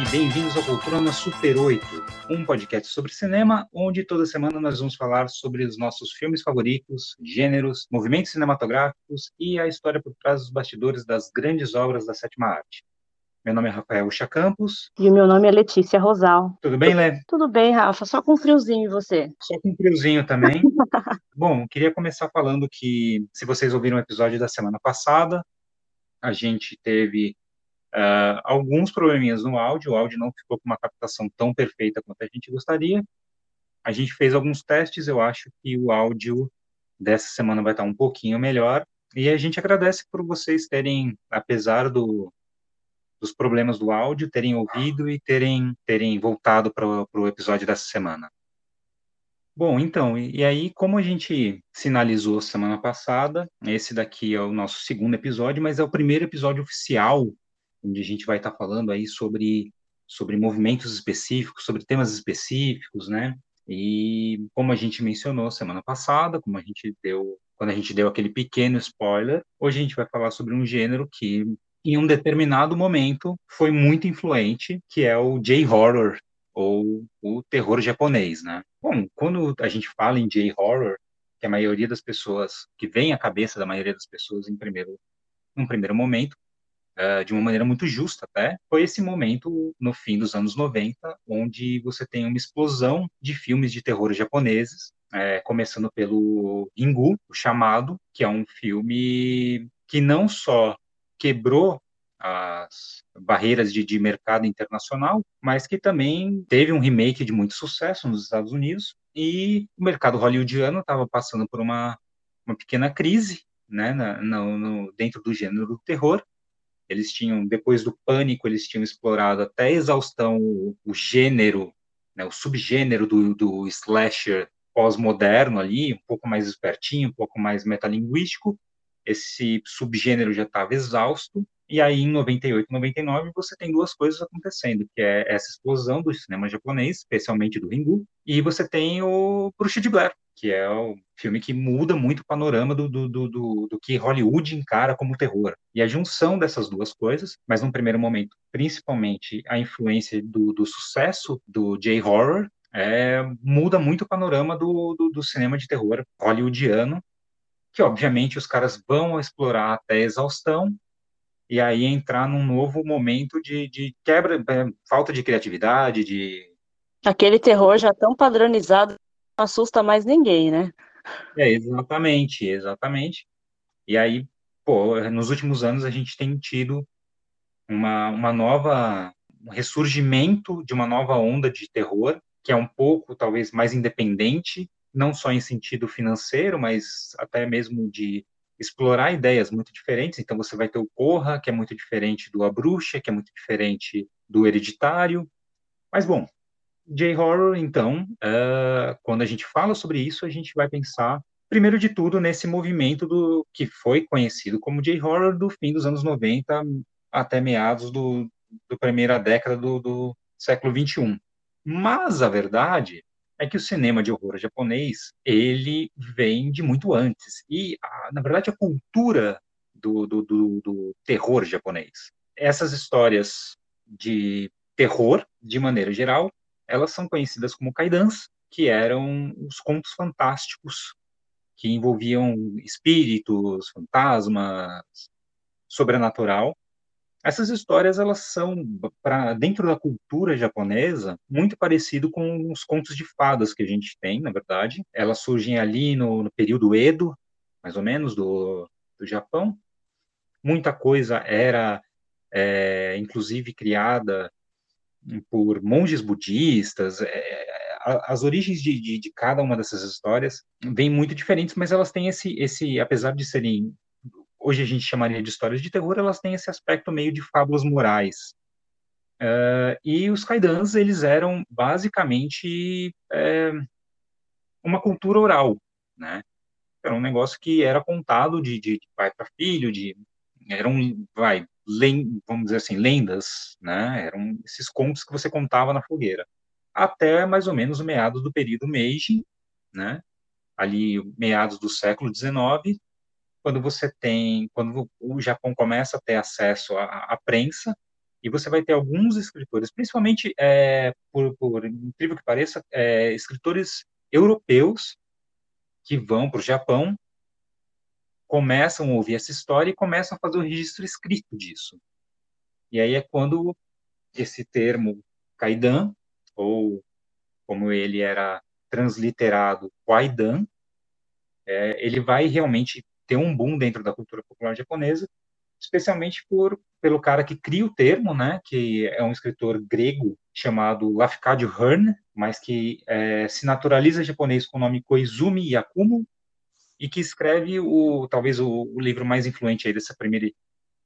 e bem-vindos ao Cultura na Super 8, um podcast sobre cinema, onde toda semana nós vamos falar sobre os nossos filmes favoritos, gêneros, movimentos cinematográficos e a história por trás dos bastidores das grandes obras da sétima arte. Meu nome é Rafael Ucha Campos. E o meu nome é Letícia Rosal. Tudo bem, Lé? Tudo bem, Rafa, só com friozinho e você? Só com friozinho também. Bom, queria começar falando que, se vocês ouviram o episódio da semana passada, a gente teve uh, alguns probleminhas no áudio, o áudio não ficou com uma captação tão perfeita quanto a gente gostaria. A gente fez alguns testes, eu acho que o áudio dessa semana vai estar um pouquinho melhor. E a gente agradece por vocês terem, apesar do, dos problemas do áudio, terem ouvido e terem, terem voltado para o episódio dessa semana. Bom, então, e, e, aí, como a gente sinalizou semana passada, esse daqui é o nosso segundo episódio, mas é o primeiro episódio oficial, onde a gente vai estar tá falando aí sobre, sobre movimentos específicos, sobre temas específicos, né? E como a gente mencionou semana passada, como a gente deu, quando a gente deu aquele pequeno spoiler, hoje a gente vai falar sobre um gênero que em um determinado momento foi muito influente, que é o J-horror ou o terror japonês, né? Bom, quando a gente fala em J-horror, que a maioria das pessoas, que vem à cabeça da maioria das pessoas em primeiro, num primeiro momento, uh, de uma maneira muito justa até, foi esse momento no fim dos anos 90, onde você tem uma explosão de filmes de terror japoneses, é, começando pelo Ringu, o Chamado, que é um filme que não só quebrou as barreiras de, de, mercado internacional, mas que também teve um remake de muito sucesso nos Estados Unidos e o mercado hollywoodiano estava passando por uma, uma pequena crise, né, na, no, dentro do gênero do terror. Eles tinham, depois do pânico, eles tinham explorado até exaustão o, o gênero, né, o subgênero do, do slasher pós-moderno ali, um pouco mais espertinho, um pouco mais metalinguístico, esse subgênero já estava exausto, e aí em 98, 99 você tem duas coisas acontecendo, que é essa explosão do cinema japonês, especialmente do Ringu, e você tem o Bruxa de Blair, que é o filme que muda muito o panorama do, do, do, do, que Hollywood encara como terror. E a junção dessas duas coisas, mas num primeiro momento, principalmente a influência do, do sucesso do J-horror, é, muda muito o panorama do, do, do, cinema de terror hollywoodiano que obviamente os caras vão explorar até exaustão e aí entrar num novo momento de, de quebra, é, falta de criatividade, de aquele terror já tão padronizado não assusta mais ninguém, né? É, exatamente, exatamente. E aí, pô, nos últimos anos a gente tem tido uma, uma nova um ressurgimento de uma nova onda de terror que é um pouco talvez mais independente não só em sentido financeiro, mas até mesmo de explorar ideias muito diferentes. Então, você vai ter o Corra, que é muito diferente do A Bruxa, que é muito diferente do Hereditário. Mas, bom, J-Horror, então, uh, quando a gente fala sobre isso, a gente vai pensar, primeiro de tudo, nesse movimento do que foi conhecido como J-Horror do fim dos anos 90 até meados do, do primeira década do, do século 21. Mas a verdade é que o cinema de horror japonês ele vem de muito antes. E a, na verdade a cultura do, do, do, do, terror japonês. Essas histórias de terror de maneira geral elas são conhecidas como kaidans que eram os contos fantásticos que envolviam espíritos fantasmas sobrenatural essas histórias elas são para dentro da cultura japonesa muito parecido com os contos de fadas que a gente tem, na verdade. Elas surgem ali no, no período Edo, mais ou menos do, do Japão. Muita coisa era, é, inclusive, criada por monges budistas. É, as origens de, de, de, cada uma dessas histórias vêm muito diferentes, mas elas têm esse, esse apesar de serem hoje a gente chamaria de histórias de terror, elas têm esse aspecto meio de fábulas morais. Uh, e os kaidans, eles eram basicamente é, uma cultura oral, né? Era um negócio que era contado de, de, pai para filho, de eram, vai, len, vamos dizer assim, lendas, né? Eram esses contos que você contava na fogueira. Até mais ou menos o meados do período Meiji, né? Ali, meados do século XIX, quando você tem, quando o Japão começa a ter acesso à, à prensa, e você vai ter alguns escritores, principalmente, é, por, por, incrível que pareça, é, escritores europeus que vão para o Japão, começam a ouvir essa história e começam a fazer o registro escrito disso. E aí é quando esse termo Kaidan, ou como ele era transliterado, Kwaidan, é, ele vai realmente ter um boom dentro da cultura popular japonesa, especialmente por pelo cara que cria o termo, né, que é um escritor grego chamado Lafcadio Hearn, mas que é, se naturaliza japonês com o nome Koizumi Yakumo, e que escreve o talvez o, o livro mais influente aí dessa primeira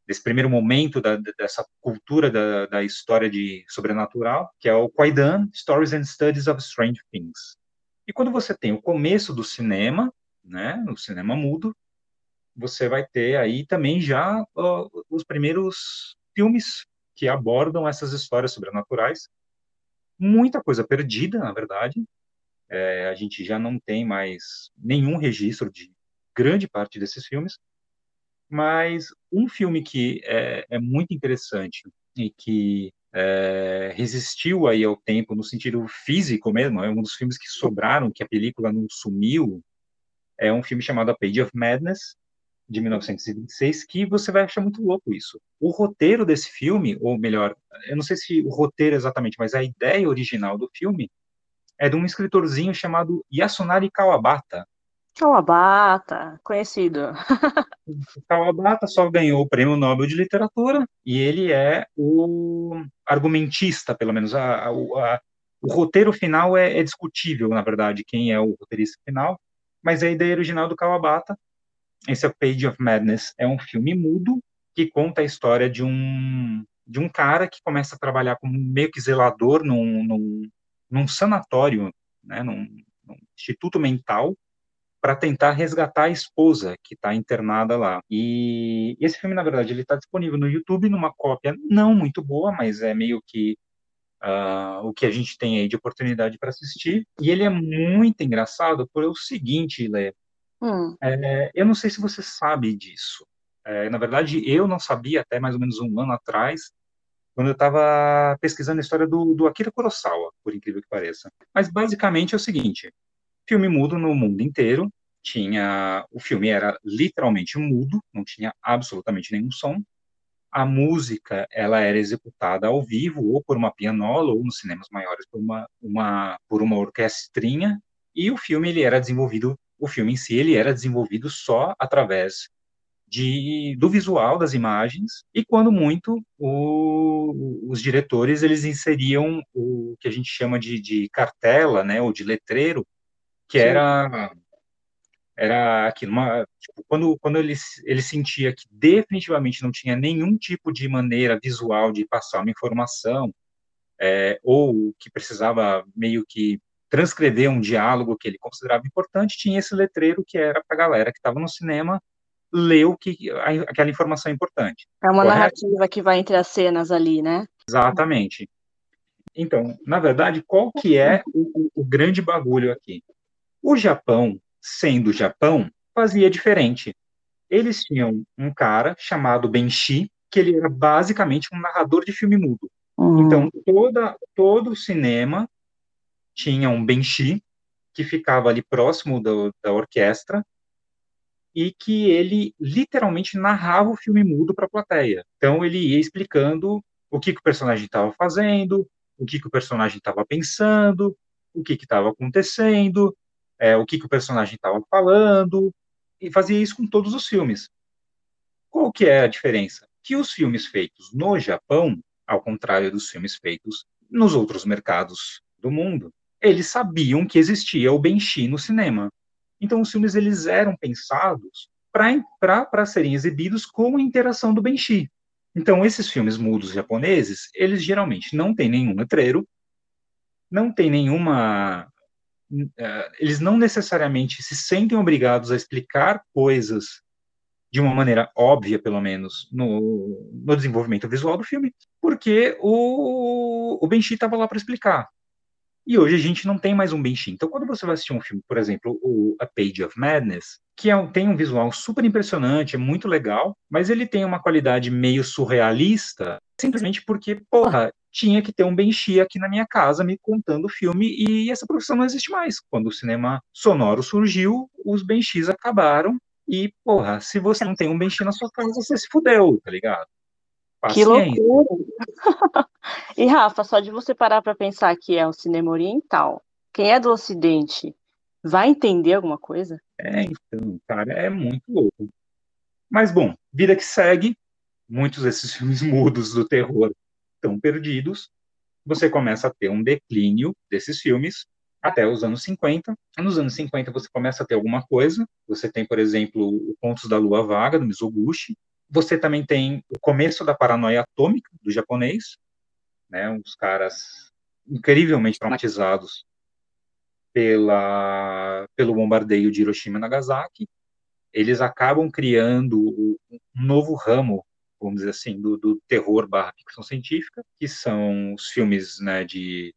desse primeiro momento da, dessa cultura da, da, história de sobrenatural, que é o Kwaidan Stories and Studies of Strange Things. E quando você tem o começo do cinema, né, o cinema mudo, você vai ter aí também já os primeiros filmes que abordam essas histórias sobrenaturais. Muita coisa perdida, na verdade. É, a gente já não tem mais nenhum registro de grande parte desses filmes. Mas um filme que é, é muito interessante e que é, resistiu aí ao tempo no sentido físico mesmo, é um dos filmes que sobraram, que a película não sumiu, é um filme chamado A Page of Madness, de 1926, que você vai achar muito louco isso. O roteiro desse filme, ou melhor, eu não sei se o roteiro exatamente, mas a ideia original do filme é de um escritorzinho chamado Yasunari Kawabata. Kawabata, conhecido. Kawabata só ganhou o Prêmio Nobel de Literatura e ele é o argumentista, pelo menos. A, a, a, o roteiro final é, é discutível, na verdade, quem é o roteirista final, mas a ideia original do Kawabata esse é o Page of Madness. É um filme mudo que conta a história de um de um cara que começa a trabalhar como meio que zelador num, num, num sanatório, né, num, num instituto mental, para tentar resgatar a esposa que está internada lá. E esse filme, na verdade, ele está disponível no YouTube numa cópia não muito boa, mas é meio que uh, o que a gente tem aí de oportunidade para assistir. E ele é muito engraçado por o seguinte, Lê, Hum. É, eu não sei se você sabe disso. É, na verdade, eu não sabia até mais ou menos um ano atrás, quando eu estava pesquisando a história do, do, Akira Kurosawa, por incrível que pareça. Mas basicamente é o seguinte: filme mudo no mundo inteiro. Tinha o filme era literalmente mudo, não tinha absolutamente nenhum som. A música ela era executada ao vivo ou por uma pianola ou nos cinemas maiores por uma, uma por uma orquestrinha. E o filme ele era desenvolvido o filme em si ele era desenvolvido só através de, do visual das imagens e quando muito o, os diretores eles inseriam o que a gente chama de, de cartela, né, ou de letreiro, que Sim. era era aquilo, uma, tipo, quando, quando ele, ele sentia que definitivamente não tinha nenhum tipo de maneira visual de passar uma informação, é, ou que precisava meio que transcrever um diálogo que ele considerava importante, tinha esse letreiro que era para a galera que estava no cinema ler o que aquela informação importante. É uma correto? narrativa que vai entre as cenas ali, né? Exatamente. Então, na verdade, qual que é o, o grande bagulho aqui? O Japão, sendo Japão, fazia diferente. Eles tinham um cara chamado Benshi, que ele era basicamente um narrador de filme mudo. Uhum. Então, toda, todo o cinema tinha um benchi que ficava ali próximo do, da orquestra e que ele literalmente narrava o filme mudo para a plateia. Então ele ia explicando o que, que o personagem estava fazendo, o que, que o personagem estava pensando, o que estava acontecendo, é, o que, que o personagem estava falando, e fazia isso com todos os filmes. Qual que é a diferença? Que os filmes feitos no Japão, ao contrário dos filmes feitos nos outros mercados do mundo, eles sabiam que existia o Benchi no cinema. Então, os filmes eles eram pensados para serem exibidos com a interação do Benchi. Então, esses filmes mudos japoneses, eles geralmente não têm nenhum letreiro, não tem nenhuma. Uh, eles não necessariamente se sentem obrigados a explicar coisas de uma maneira óbvia, pelo menos, no, no desenvolvimento visual do filme, porque o, o Benchi estava lá para explicar. E hoje a gente não tem mais um Benchi. Então, quando você vai assistir um filme, por exemplo, o A Page of Madness, que é, tem um visual super impressionante, é muito legal, mas ele tem uma qualidade meio surrealista, simplesmente porque, porra, tinha que ter um Benchi aqui na minha casa me contando o filme e essa profissão não existe mais. Quando o cinema sonoro surgiu, os Benchis acabaram e, porra, se você não tem um Benchi na sua casa, você se fudeu, tá ligado? Paciência. Que loucura! e Rafa, só de você parar para pensar que é um cinema oriental, quem é do Ocidente vai entender alguma coisa? É, então, cara, é muito louco. Mas bom, vida que segue, muitos desses filmes mudos do terror estão perdidos. Você começa a ter um declínio desses filmes até os anos 50. Nos anos 50 você começa a ter alguma coisa. Você tem, por exemplo, o Contos da Lua Vaga, do Mizoguchi, você também tem o começo da paranoia atômica do japonês, né, uns caras incrivelmente traumatizados pela, pelo bombardeio de Hiroshima e Nagasaki. Eles acabam criando um novo ramo, vamos dizer assim, do, do terror barra ficção científica, que são os filmes né, de,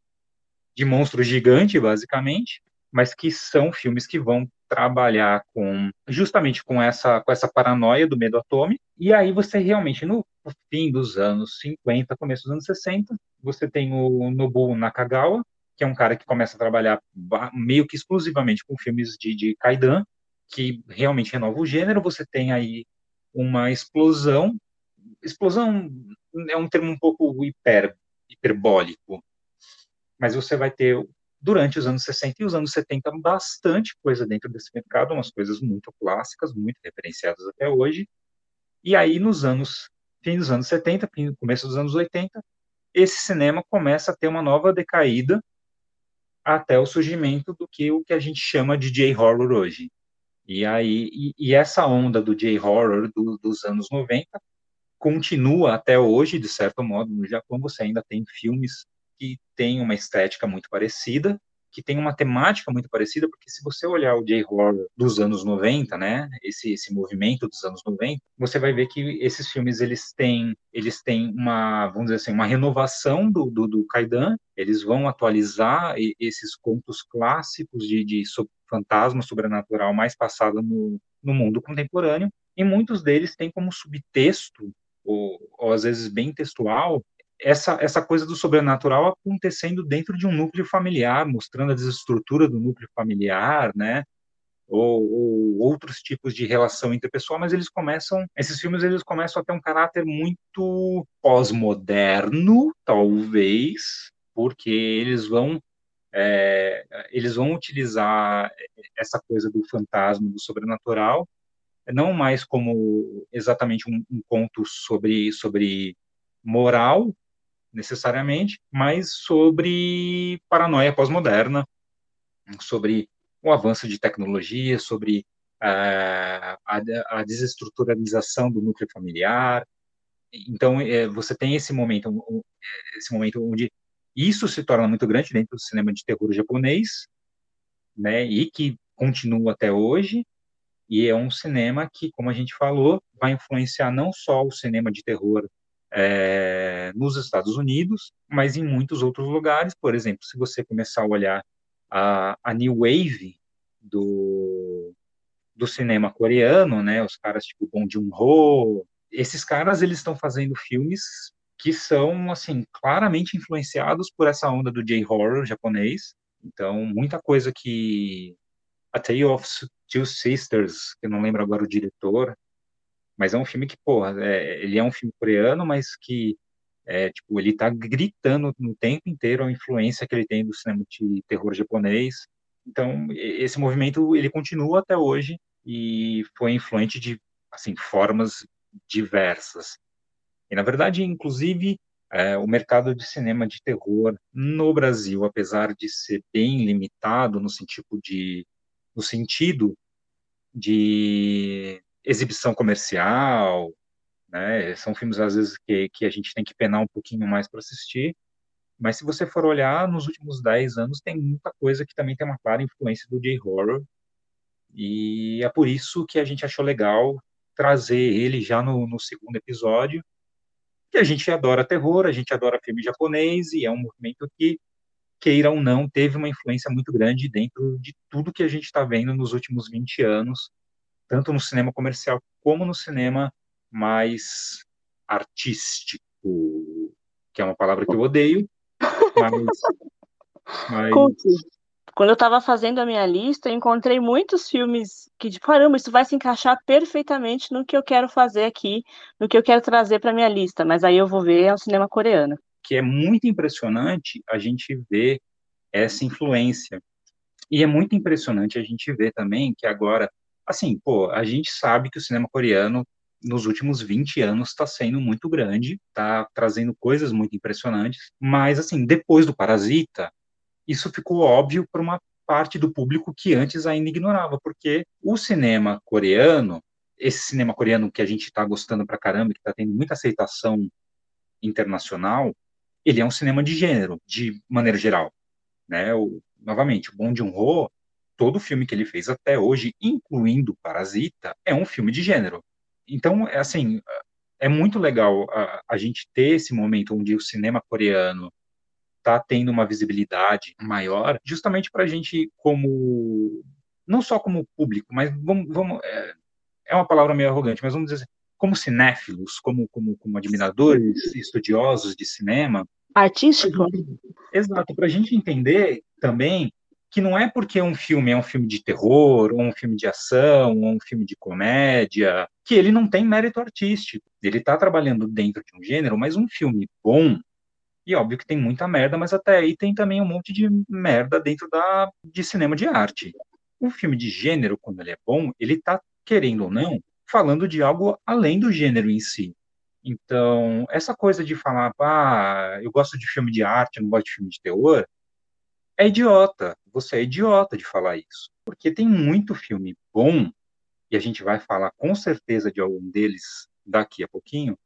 de monstro gigante, basicamente, mas que são filmes que vão trabalhar com justamente com essa com essa paranoia do medo atômico e aí você realmente no fim dos anos 50 começo dos anos 60 você tem o Nobuo Nakagawa que é um cara que começa a trabalhar meio que exclusivamente com filmes de, de Kaidan que realmente renova o gênero. Você tem aí uma explosão. Explosão é um termo um pouco hiper hiperbólico. Mas você vai ter durante os anos 60 e os anos 70 bastante coisa dentro desse mercado, umas coisas muito clássicas, muito referenciadas até hoje. E aí nos anos fim dos anos 70, começo dos anos 80, esse cinema começa a ter uma nova decaída até o surgimento do que o que a gente chama de J-horror hoje. E aí e, e essa onda do J-horror do, dos anos 90 continua até hoje, de certo modo, no Japão você ainda tem filmes que tem uma estética muito parecida, que tem uma temática muito parecida, porque se você olhar o J-horror dos anos 90, né, esse, esse movimento dos anos 90, você vai ver que esses filmes eles têm eles têm uma, vamos dizer assim, uma renovação do, do, do Kaidan, eles vão atualizar esses contos clássicos de, de fantasma sobrenatural mais passado no, no mundo contemporâneo, e muitos deles têm como subtexto ou, ou às vezes bem textual, essa, essa coisa do sobrenatural acontecendo dentro de um núcleo familiar, mostrando a desestrutura do núcleo familiar, né? Ou, ou, outros tipos de relação interpessoal, mas eles começam, esses filmes eles começam a ter um caráter muito pós-moderno, talvez, porque eles vão é, eles vão utilizar essa coisa do fantasma, do sobrenatural, não mais como exatamente um, um conto sobre sobre moral, necessariamente, mas sobre paranoia pós-moderna, sobre o avanço de tecnologia, sobre uh, a, a, desestruturalização do núcleo familiar. Então, é, você tem esse momento, esse momento onde isso se torna muito grande dentro do cinema de terror japonês, né, e que continua até hoje, e é um cinema que, como a gente falou, vai influenciar não só o cinema de terror é, nos Estados Unidos, mas em muitos outros lugares. Por exemplo, se você começar a olhar a, a New Wave do, do cinema coreano, né, os caras tipo Bong Joon-ho, esses caras eles estão fazendo filmes que são assim claramente influenciados por essa onda do J-horror japonês. Então, muita coisa que A Tale of Two Sisters, que eu não lembro agora o diretor, mas é um filme que, porra, é, ele é um filme coreano, mas que, é, tipo, ele tá gritando no tempo inteiro a influência que ele tem do cinema de terror japonês. Então, esse movimento, ele continua até hoje e foi influente de, assim, formas diversas. E, na verdade, inclusive, é, o mercado de cinema de terror no Brasil, apesar de ser bem limitado no sentido de, no sentido de exibição comercial, né? São filmes às vezes que, que a gente tem que penar um pouquinho mais para assistir. Mas se você for olhar, nos últimos 10 anos tem muita coisa que também tem uma clara influência do J-horror. E é por isso que a gente achou legal trazer ele já no, no segundo episódio. Que a gente adora terror, a gente adora filme japonês e é um movimento que queira ou não, teve uma influência muito grande dentro de tudo que a gente está vendo nos últimos 20 anos, tanto no cinema comercial como no cinema mais artístico, que é uma palavra que eu odeio, mas. mas... Quando eu estava fazendo a minha lista, encontrei muitos filmes que, de caramba, isso vai se encaixar perfeitamente no que eu quero fazer aqui, no que eu quero trazer para minha lista, mas aí eu vou ver é o cinema coreano. Que é muito impressionante a gente ver essa influência. E é muito impressionante a gente ver também que agora, assim, pô, a gente sabe que o cinema coreano nos últimos 20 anos está sendo muito grande, está trazendo coisas muito impressionantes, mas assim, depois do Parasita, isso ficou óbvio para uma parte do público que antes ainda ignorava, porque o cinema coreano, esse cinema coreano que a gente está gostando pra caramba, que está tendo muita aceitação internacional, ele é um cinema de gênero, de maneira geral. Né? O, novamente, o Bong Joon-ho, todo filme que ele fez até hoje, incluindo Parasita, é um filme de gênero. Então, é assim, é muito legal a, a gente ter esse momento onde o cinema coreano está tendo uma visibilidade maior, justamente para a gente, como não só como público, mas vamos, vamos é, é, uma palavra meio arrogante, mas vamos dizer assim, como cinéfilos, como, como, como admiradores, estudiosos de cinema. Artístico? Exato, para a gente entender também que não é porque um filme é um filme de terror, ou um filme de ação, ou um filme de comédia, que ele não tem mérito artístico. Ele está trabalhando dentro de um gênero, mas um filme bom, e óbvio que tem muita merda, mas até aí tem também um monte de merda dentro da, de cinema de arte. Um filme de gênero, quando ele é bom, ele tá, querendo ou não, falando de algo além do gênero em si. Então, essa coisa de falar, ah, eu gosto de filme de arte, eu não gosto de filme de terror, é idiota. Você é idiota de falar isso. Porque tem muito filme bom, e a gente vai falar com certeza de algum deles daqui a pouquinho.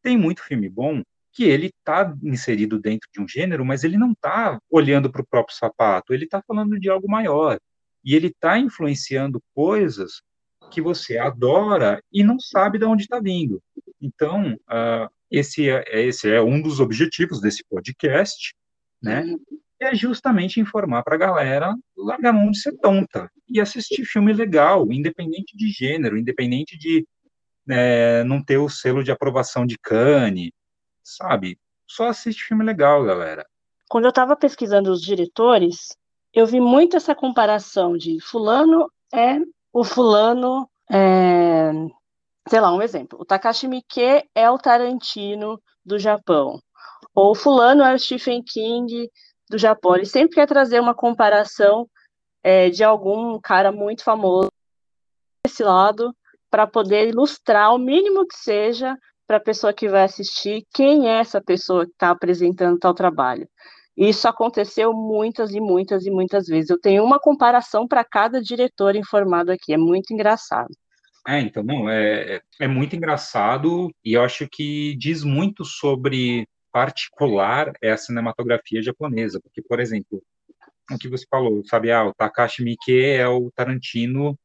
Tem muito filme bom que ele está inserido dentro de um gênero, mas ele não está olhando para o próprio sapato, ele está falando de algo maior. E ele está influenciando coisas que você adora e não sabe de onde está vindo. Então, uh, esse, é, esse é um dos objetivos desse podcast, né? É justamente informar para a galera largar a mão de ser tonta e assistir filme legal, independente de gênero, independente de é, não ter o selo de aprovação de Cannes, sabe? Só assiste filme legal, galera. Quando eu estava pesquisando os diretores, eu vi muito essa comparação de fulano é o fulano, é... sei lá, um exemplo. O Takashi Miike é o Tarantino do Japão. Ou fulano é o Stephen King do Japão. Ele sempre quer trazer uma comparação é, de algum cara muito famoso desse lado para poder ilustrar o mínimo que seja para a pessoa que vai assistir quem é essa pessoa que está apresentando tal trabalho. Isso aconteceu muitas e muitas e muitas vezes. Eu tenho uma comparação para cada diretor informado aqui, é muito engraçado. É, então, não, é, é muito engraçado e eu acho que diz muito sobre particular é a cinematografia japonesa, porque, por exemplo, o que você falou, sabe, ah, o Takashi Miike é o Tarantino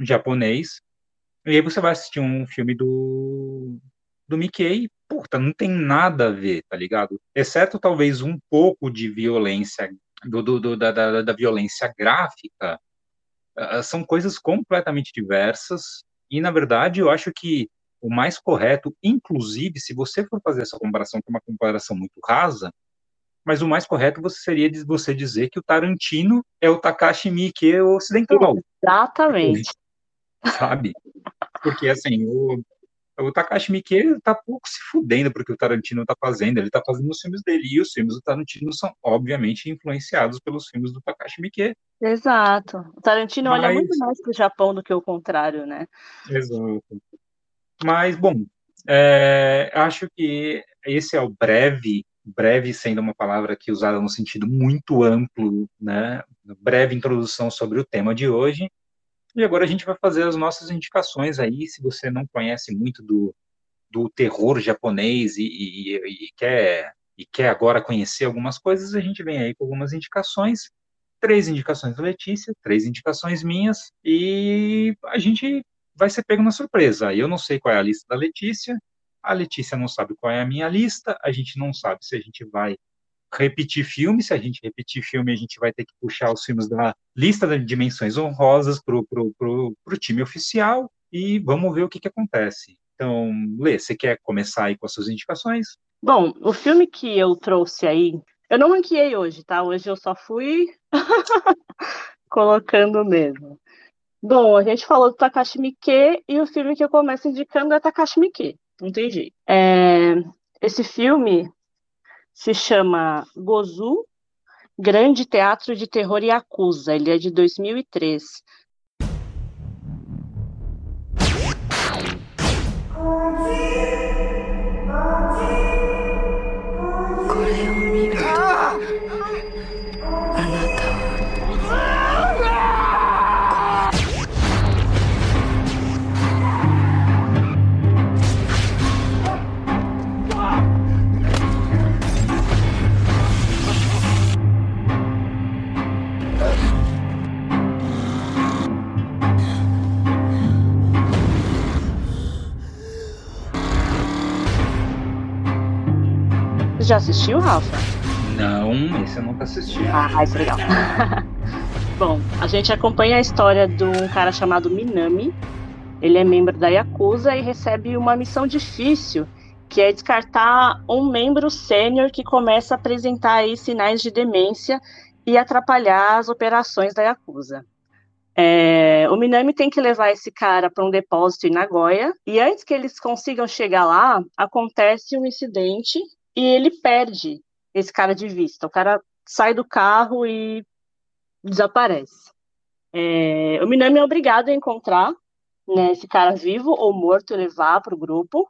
japonês, e aí você vai assistir um filme do do Mickey, puta, não tem nada a ver, tá ligado? Exceto talvez um pouco de violência, do, do, do da, da, da, violência gráfica, uh, são coisas completamente diversas, e na verdade eu acho que o mais correto, inclusive, se você for fazer essa comparação, que é uma comparação muito rasa, mas o mais correto você seria você dizer que o Tarantino é o Takashi Miike ocidental. Exatamente. Sabe? Porque, assim, o, o Takashi Miike tá pouco se fudendo porque o Tarantino tá fazendo, ele tá fazendo os filmes dele, e os filmes do Tarantino são, obviamente, influenciados pelos filmes do Takashi Miike. Exato. O Tarantino Mas... olha muito mais pro Japão do que o contrário, né? Exato. Mas, bom, é, acho que esse é o breve, breve sendo uma palavra que usada no sentido muito amplo, né? Breve introdução sobre o tema de hoje. E agora a gente vai fazer as nossas indicações aí, se você não conhece muito do, do terror japonês e, e, e, quer, e quer agora conhecer algumas coisas, a gente vem aí com algumas indicações, três indicações da Letícia, três indicações minhas, e a gente vai ser pego na surpresa. Eu não sei qual é a lista da Letícia, a Letícia não sabe qual é a minha lista, a gente não sabe se a gente vai repetir filme. Se a gente repetir filme, a gente vai ter que puxar os filmes da lista de dimensões honrosas para o time oficial e vamos ver o que, que acontece. Então, Lê, você quer começar aí com as suas indicações? Bom, o filme que eu trouxe aí, eu não ranqueei hoje, tá? Hoje eu só fui colocando mesmo. Bom, a gente falou do Takashi Miike e o filme que eu começo indicando é Takashi Miike, jeito. É, esse filme se chama Gozu, Grande Teatro de Terror e Acusa. Ele é de 2003. Você já assistiu, Rafa? Não, esse eu nunca assisti. Ah, isso é legal. Bom, a gente acompanha a história de um cara chamado Minami. Ele é membro da Yakuza e recebe uma missão difícil, que é descartar um membro sênior que começa a apresentar sinais de demência e atrapalhar as operações da Yakuza. É, o Minami tem que levar esse cara para um depósito em Nagoya, e antes que eles consigam chegar lá, acontece um incidente e ele perde esse cara de vista. O cara sai do carro e desaparece. É, o Minami é obrigado a encontrar né, esse cara vivo ou morto e levar para o grupo.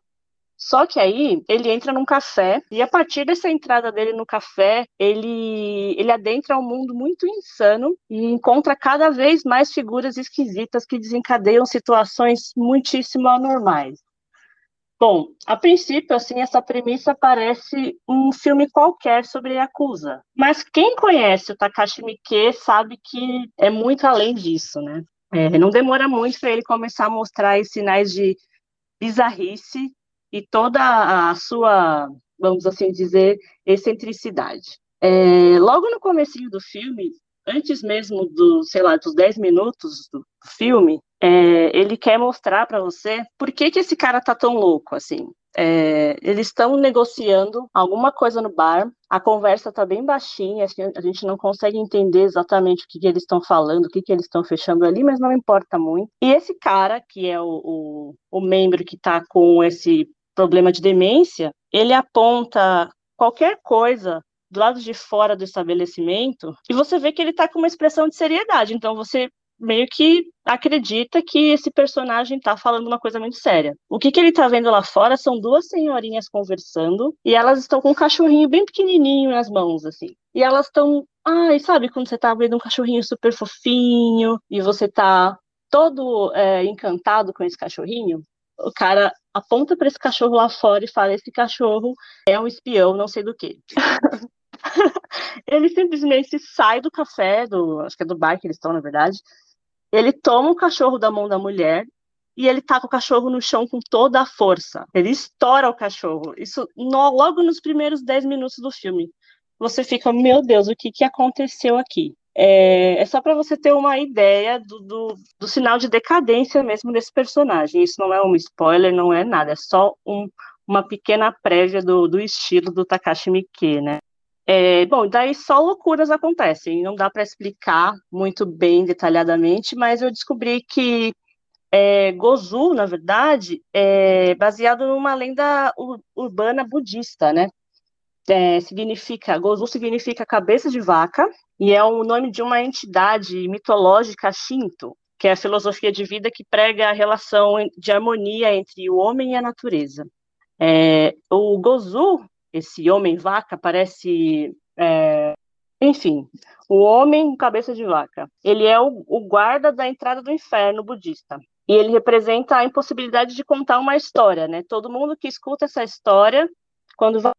Só que aí ele entra num café e a partir dessa entrada dele no café, ele ele adentra um mundo muito insano e encontra cada vez mais figuras esquisitas que desencadeiam situações muitíssimo anormais. Bom, a princípio, assim, essa premissa parece um filme qualquer sobre Yakuza. Mas quem conhece o Takashi Miike sabe que é muito além disso, né? É, não demora muito para ele começar a mostrar os sinais de bizarrice e toda a sua, vamos assim dizer, excentricidade. É, logo no comecinho do filme, antes mesmo do, sei lá, dos 10 minutos do filme, é, ele quer mostrar para você por que, que esse cara tá tão louco assim. É, eles estão negociando alguma coisa no bar, a conversa tá bem baixinha, a gente não consegue entender exatamente o que, que eles estão falando, o que, que eles estão fechando ali, mas não importa muito. E esse cara, que é o, o, o membro que tá com esse problema de demência, ele aponta qualquer coisa do lado de fora do estabelecimento e você vê que ele tá com uma expressão de seriedade. Então você meio que acredita que esse personagem tá falando uma coisa muito séria. O que, que ele tá vendo lá fora são duas senhorinhas conversando e elas estão com um cachorrinho bem pequenininho nas mãos, assim. E elas estão, ai, sabe quando você tá vendo um cachorrinho super fofinho e você tá todo é, encantado com esse cachorrinho? O cara aponta para esse cachorro lá fora e fala: Esse cachorro é um espião, não sei do que. ele simplesmente sai do café, do, acho que é do bar que eles estão, na verdade, ele toma o cachorro da mão da mulher e ele taca o cachorro no chão com toda a força. Ele estoura o cachorro. Isso no, logo nos primeiros 10 minutos do filme. Você fica, meu Deus, o que, que aconteceu aqui? É, é só para você ter uma ideia do, do, do, sinal de decadência mesmo desse personagem. Isso não é um spoiler, não é nada, é só um, uma pequena prévia do, do estilo do Takashi Miike, né? É, bom, daí só loucuras acontecem, não dá para explicar muito bem detalhadamente, mas eu descobri que é, Gozu, na verdade, é baseado numa lenda urbana budista, né? É, significa, Gozu significa cabeça de vaca, e é o nome de uma entidade mitológica Shinto, que é a filosofia de vida que prega a relação de harmonia entre o homem e a natureza. É, o Gozu esse homem vaca parece. É, enfim, o homem cabeça de vaca. Ele é o, o guarda da entrada do inferno budista. E ele representa a impossibilidade de contar uma história, né? Todo mundo que escuta essa história, quando vai,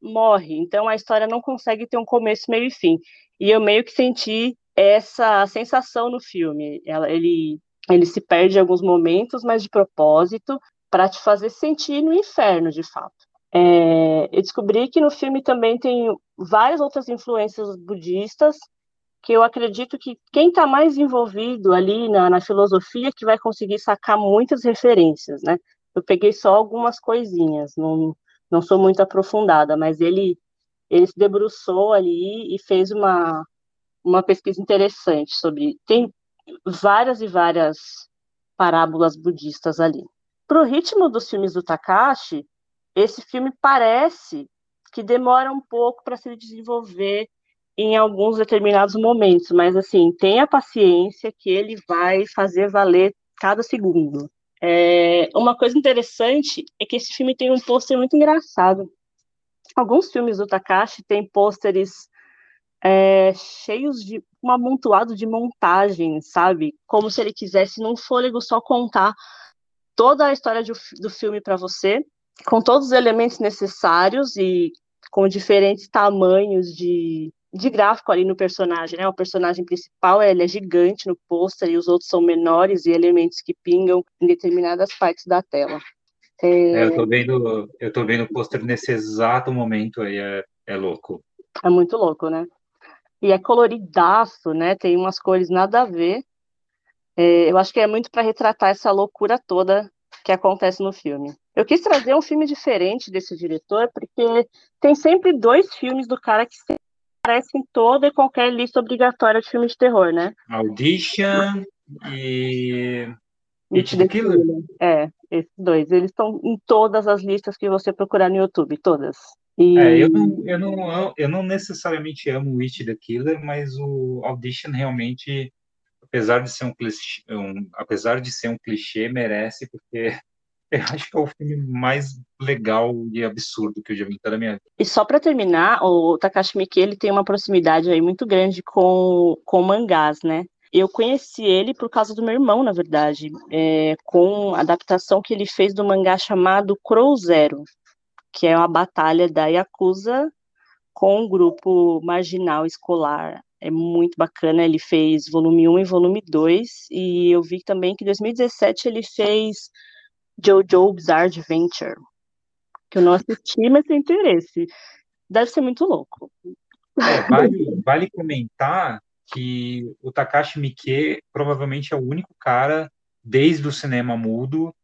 morre. Então a história não consegue ter um começo, meio e fim. E eu meio que senti essa sensação no filme. Ela, ele, ele se perde em alguns momentos, mas de propósito, para te fazer sentir no inferno, de fato. É, eu descobri que no filme também tem várias outras influências budistas, que eu acredito que quem está mais envolvido ali na, na, filosofia que vai conseguir sacar muitas referências, né? Eu peguei só algumas coisinhas, não, não sou muito aprofundada, mas ele, ele se debruçou ali e fez uma, uma pesquisa interessante sobre. Tem várias e várias parábolas budistas ali. Para o ritmo dos filmes do Takashi, esse filme parece que demora um pouco para se desenvolver em alguns determinados momentos, mas assim, tenha paciência que ele vai fazer valer cada segundo. É, uma coisa interessante é que esse filme tem um pôster muito engraçado. Alguns filmes do Takashi têm pôsteres é, cheios de um amontoado de montagem, sabe? Como se ele quisesse, num fôlego, só contar toda a história do filme para você, com todos os elementos necessários e com diferentes tamanhos de, de gráfico ali no personagem, né? O personagem principal ele é gigante no pôster e os outros são menores e elementos que pingam em determinadas partes da tela. É... É, eu tô vendo, eu tô vendo o pôster nesse exato momento aí, é, é louco. É muito louco, né? E é coloridaço, né? Tem umas cores nada a ver. É, eu acho que é muito para retratar essa loucura toda que acontece no filme. Eu quis trazer um filme diferente desse diretor, porque tem sempre dois filmes do cara que aparecem em toda e qualquer lista obrigatória de filmes de terror, né? Audition e. It the Killer. É, esses dois. Eles estão em todas as listas que você procurar no YouTube, todas. E... É, eu, não, eu, não, eu não necessariamente amo o It the Killer, mas o Audition realmente, apesar de ser um clichê, um, apesar de ser um clichê, merece, porque eu acho que é o filme mais legal e absurdo que eu já vi em toda a minha vida. E só para terminar, o Takashi Miike ele tem uma proximidade aí muito grande com, com mangás, né? Eu conheci ele por causa do meu irmão, na verdade, é, com a adaptação que ele fez do mangá chamado Crow Zero, que é uma batalha da Yakuza com um grupo marginal escolar. É muito bacana, ele fez volume 1 e volume 2, e eu vi também que em 2017 ele fez Jojo Bizarre Adventure, que eu não assisti, mas tem interesse. Deve ser muito louco. É, vale, vale comentar que o Takashi Miike provavelmente é o único cara, desde o cinema mudo,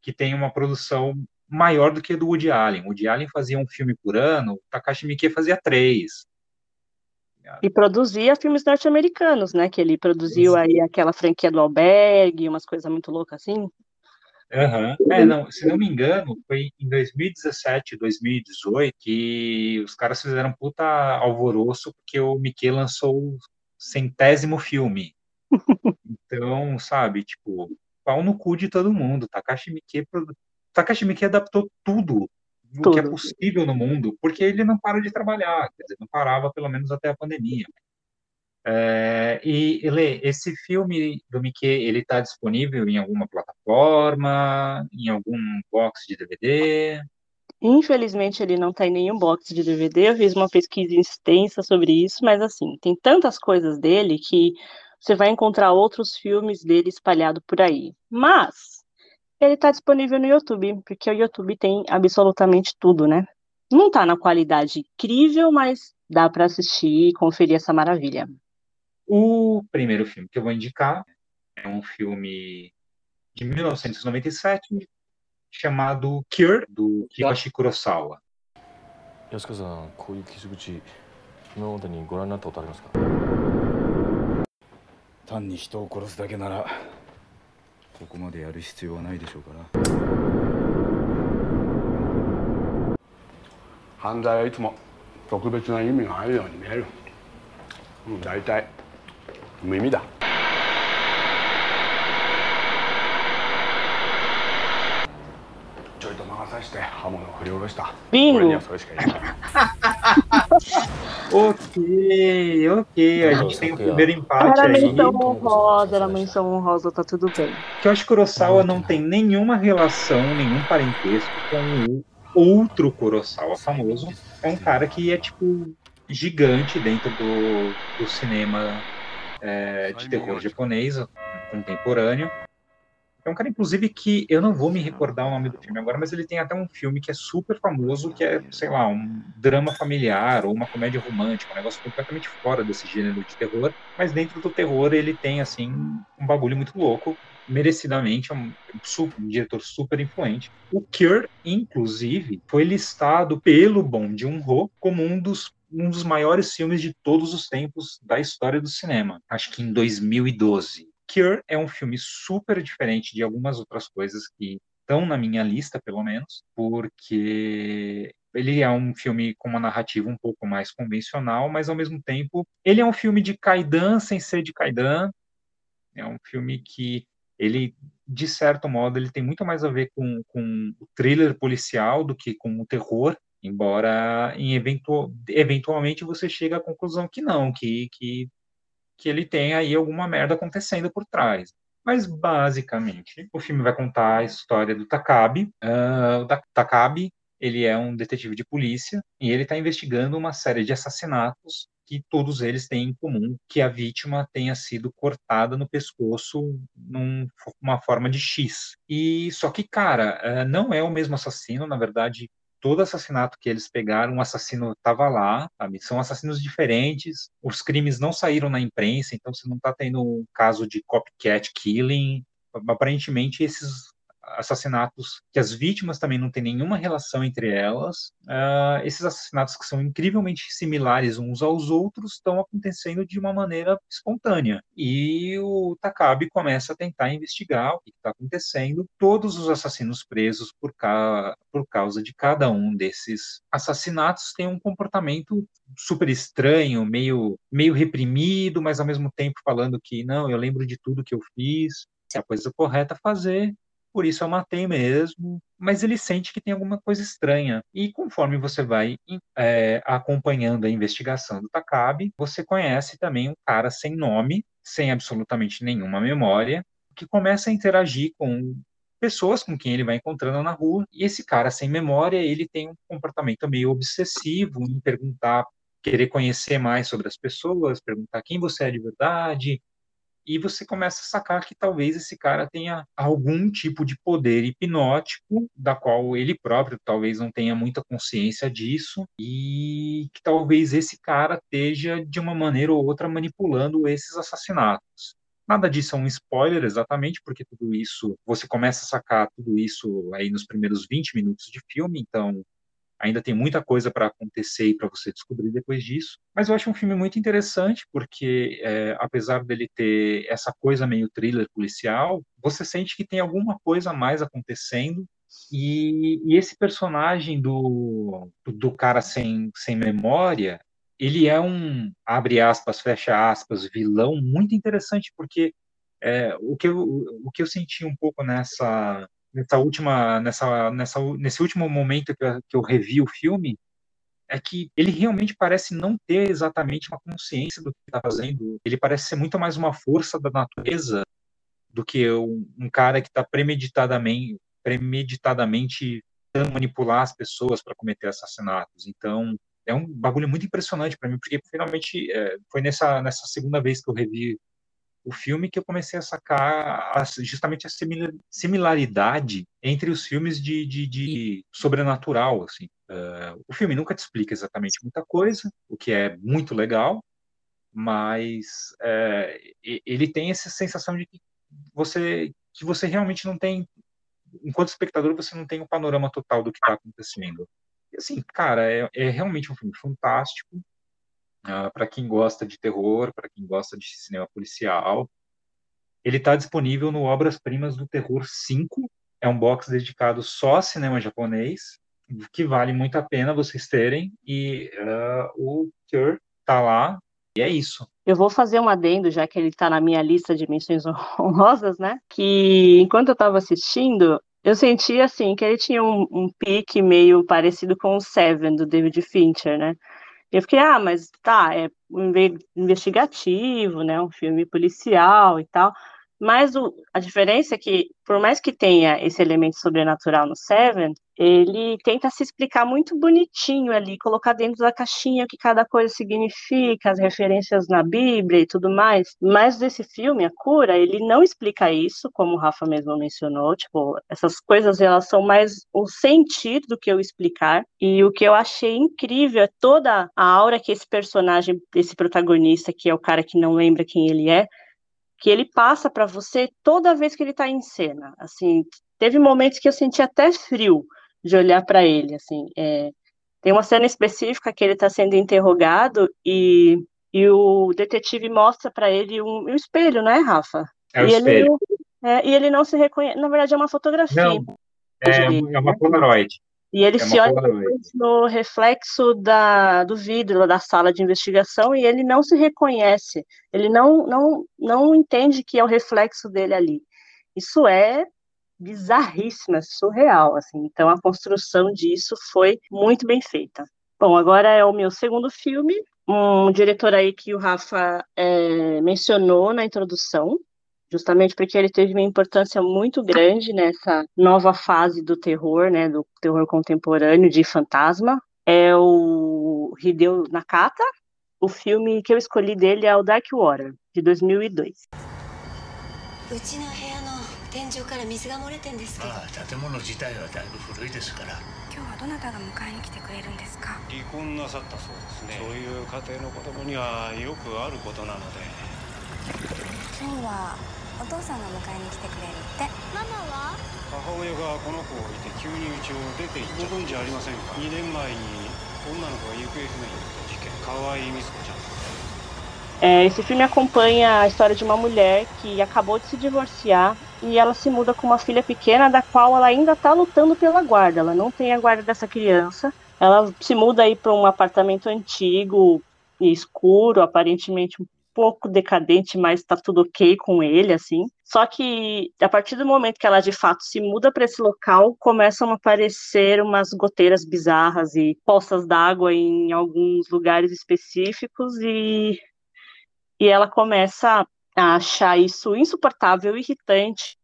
que tem uma produção maior do que a do Woody Allen. O Woody Allen fazia um filme por ano, o Takashi Miike fazia três. E produzia filmes norte-americanos, né? Que ele produziu aí aquela franquia do Albergue, umas coisas muito loucas assim. Uhum. É, não, se não me engano, foi em 2017, 2018 que os caras fizeram puta alvoroço porque o Mickey lançou o centésimo filme. Então, sabe, tipo, pau no cu de todo mundo. Takashi Miike, Takashi Miike adaptou tudo, tudo o que é possível no mundo, porque ele não para de trabalhar, quer dizer, não parava pelo menos até a pandemia. É, e, Lê, esse filme do Mickey, ele está disponível em alguma plataforma, em algum box de DVD? Infelizmente, ele não está em nenhum box de DVD. Eu fiz uma pesquisa extensa sobre isso, mas assim, tem tantas coisas dele que você vai encontrar outros filmes dele espalhados por aí. Mas ele está disponível no YouTube, porque o YouTube tem absolutamente tudo, né? Não está na qualidade incrível, mas dá para assistir e conferir essa maravilha. O primeiro filme que eu vou indicar é um filme de 1997 chamado Cure, do Hiroshi Kurosawa. 安川さん、こういう傷口、今までにご覧になったことありますか単に人を殺すだけなら、ここまでやる必要はないでしょうから。犯罪はいつも特別な意味があるように見える。うん、大体。 無意味だちょいと魔が差して刃物を振り下ろした Bingo. 俺にはそれしか言えない Ok, ok, a gente tem o primeiro empate Era aí. menção honrosa, era menção honrosa, tá tudo bem. Que eu acho que Kurosawa não tem nenhuma relação, nenhum parentesco com o outro Kurosawa famoso. É um cara que é tipo gigante dentro do, do cinema é, de terror japonês contemporâneo. É um cara, inclusive, que eu não vou me recordar o nome do filme agora, mas ele tem até um filme que é super famoso, que é, sei lá, um drama familiar ou uma comédia romântica, um negócio completamente fora desse gênero de terror. Mas dentro do terror ele tem, assim, um bagulho muito louco. Merecidamente, é um, super, um diretor super influente. O Cure, inclusive, foi listado pelo Bom Joon-ho como um dos um dos maiores filmes de todos os tempos da história do cinema. Acho que em 2012. Cure é um filme super diferente de algumas outras coisas que estão na minha lista, pelo menos, porque ele é um filme com uma narrativa um pouco mais convencional, mas ao mesmo tempo ele é um filme de Kaidan sem ser de Kaidan. É um filme que ele, de certo modo, ele tem muito mais a ver com, com o thriller policial do que com o terror. Embora em eventual, eventualmente você chegue à conclusão que não, que, que que ele tem aí alguma merda acontecendo por trás. Mas, basicamente, o filme vai contar a história do Takabe. Uh, o Takabe, ele é um detetive de polícia e ele está investigando uma série de assassinatos que todos eles têm em comum, que a vítima tenha sido cortada no pescoço numa forma de X. E só que, cara, não é o mesmo assassino, na verdade, todo assassinato que eles pegaram, um assassino estava lá, sabe? São assassinos diferentes, os crimes não saíram na imprensa, então você não está tendo um caso de copycat killing. Aparentemente, esses assassinatos que as vítimas também não têm nenhuma relação entre elas. Uh, esses assassinatos que são incrivelmente similares uns aos outros estão acontecendo de uma maneira espontânea. E o Takabe começa a tentar investigar o que está acontecendo. Todos os assassinos presos por, ca... por causa de cada um desses assassinatos têm um comportamento super estranho, meio, meio reprimido, mas ao mesmo tempo falando que não, eu lembro de tudo que eu fiz, é a coisa correta fazer, por isso eu matei mesmo, mas ele sente que tem alguma coisa estranha. E conforme você vai é, acompanhando a investigação do Takabe, você conhece também um cara sem nome, sem absolutamente nenhuma memória, que começa a interagir com pessoas com quem ele vai encontrando na rua. E esse cara sem memória, ele tem um comportamento meio obsessivo em perguntar, querer conhecer mais sobre as pessoas, perguntar quem você é de verdade, e você começa a sacar que talvez esse cara tenha algum tipo de poder hipnótico, da qual ele próprio talvez não tenha muita consciência disso, e que talvez esse cara esteja de uma maneira ou outra manipulando esses assassinatos. Nada disso é um spoiler exatamente, porque tudo isso, você começa a sacar tudo isso aí nos primeiros 20 minutos de filme, então Ainda tem muita coisa para acontecer e para você descobrir depois disso. Mas eu acho um filme muito interessante, porque é, apesar dele ter essa coisa meio thriller policial, você sente que tem alguma coisa mais acontecendo. E, e esse personagem do, do cara sem, sem memória, ele é um, abre aspas, fecha aspas, vilão muito interessante, porque é, o, que eu, o que eu senti um pouco nessa nessa última, nessa, nessa, nesse último momento que eu, que eu revi o filme, é que ele realmente parece não ter exatamente uma consciência do que está fazendo. Ele parece ser muito mais uma força da natureza do que um, um cara que está premeditadamente, premeditadamente tentando manipular as pessoas para cometer assassinatos. Então, é um bagulho muito impressionante para mim, porque finalmente é, foi nessa, nessa segunda vez que eu revi o filme que eu comecei a sacar a, justamente a similaridade entre os filmes de, de, de sobrenatural, assim. Uh, o filme nunca te explica exatamente muita coisa, o que é muito legal, mas é, ele tem essa sensação de que você, que você realmente não tem, enquanto espectador, você não tem o um panorama total do que está acontecendo. E assim, cara, é, é realmente um filme fantástico. Ah, para quem gosta de terror, para quem gosta de cinema policial. Ele está disponível no Obras Primas do Terror 5, é um box dedicado só a cinema japonês, que vale muito a pena vocês terem, e uh, o Cure está lá, e é isso. Eu vou fazer um adendo, já que ele está na minha lista de menções honrosas, né? Que enquanto eu estava assistindo, eu senti assim que ele tinha um, um pique meio parecido com o Seven do David Fincher, né? Eu fiquei, ah, mas tá, é investigativo, né? Um filme policial e tal. Mas o, a diferença é que, por mais que tenha esse elemento sobrenatural no Seven, ele tenta se explicar muito bonitinho ali, colocar dentro da caixinha o que cada coisa significa, as referências na Bíblia e tudo mais. Mas desse filme, A Cura, ele não explica isso, como o Rafa mesmo mencionou, tipo, essas coisas elas são mais o sentir do que o explicar. E o que eu achei incrível é toda a aura que esse personagem, esse protagonista, que é o cara que não lembra quem ele é, que ele passa para você toda vez que ele está em cena. Assim, teve momentos que eu senti até frio de olhar para ele, assim. É, tem uma cena específica que ele está sendo interrogado e, e o detetive mostra para ele um, um, espelho, né, Rafa? É o e espelho. Ele, é, e ele não se reconhece. Na verdade, é uma fotografia. Não, é, é uma? Polaroid. E ele é se olha no reflexo da, do vidro da sala de investigação e ele não se reconhece. Ele não, não, não entende que é o reflexo dele ali. Isso é bizarríssima, surreal, assim. Então a construção disso foi muito bem feita. Bom, agora é o meu segundo filme, um diretor aí que o Rafa é, mencionou na introdução, justamente porque ele teve uma importância muito grande nessa nova fase do terror, né, do terror contemporâneo de fantasma. É o Hideo Nakata. O filme que eu escolhi dele é o Dark Water, de 2002. 天井から水が漏れてんですけど、まあ、建物自体はだいぶ古いですから。今日はどなたが迎えに来てくれるんですか？離婚なさったそうですね。そういう家庭の子供にはよくあることなので。今日はお父さんが迎えに来てくれるって。ママは？母親がこの子を置いて急に家を出て行っちゃご存知ありませんか？2年前に女の子が行方不明になった事件。河合美津子ちゃん。É, esse filme acompanha a história de uma mulher que acabou de se divorciar e ela se muda com uma filha pequena, da qual ela ainda está lutando pela guarda. Ela não tem a guarda dessa criança. Ela se muda aí para um apartamento antigo e escuro, aparentemente um pouco decadente, mas está tudo ok com ele, assim. Só que a partir do momento que ela de fato se muda para esse local, começam a aparecer umas goteiras bizarras e poças d'água em alguns lugares específicos e e ela começa achar isso insuportável, irritante,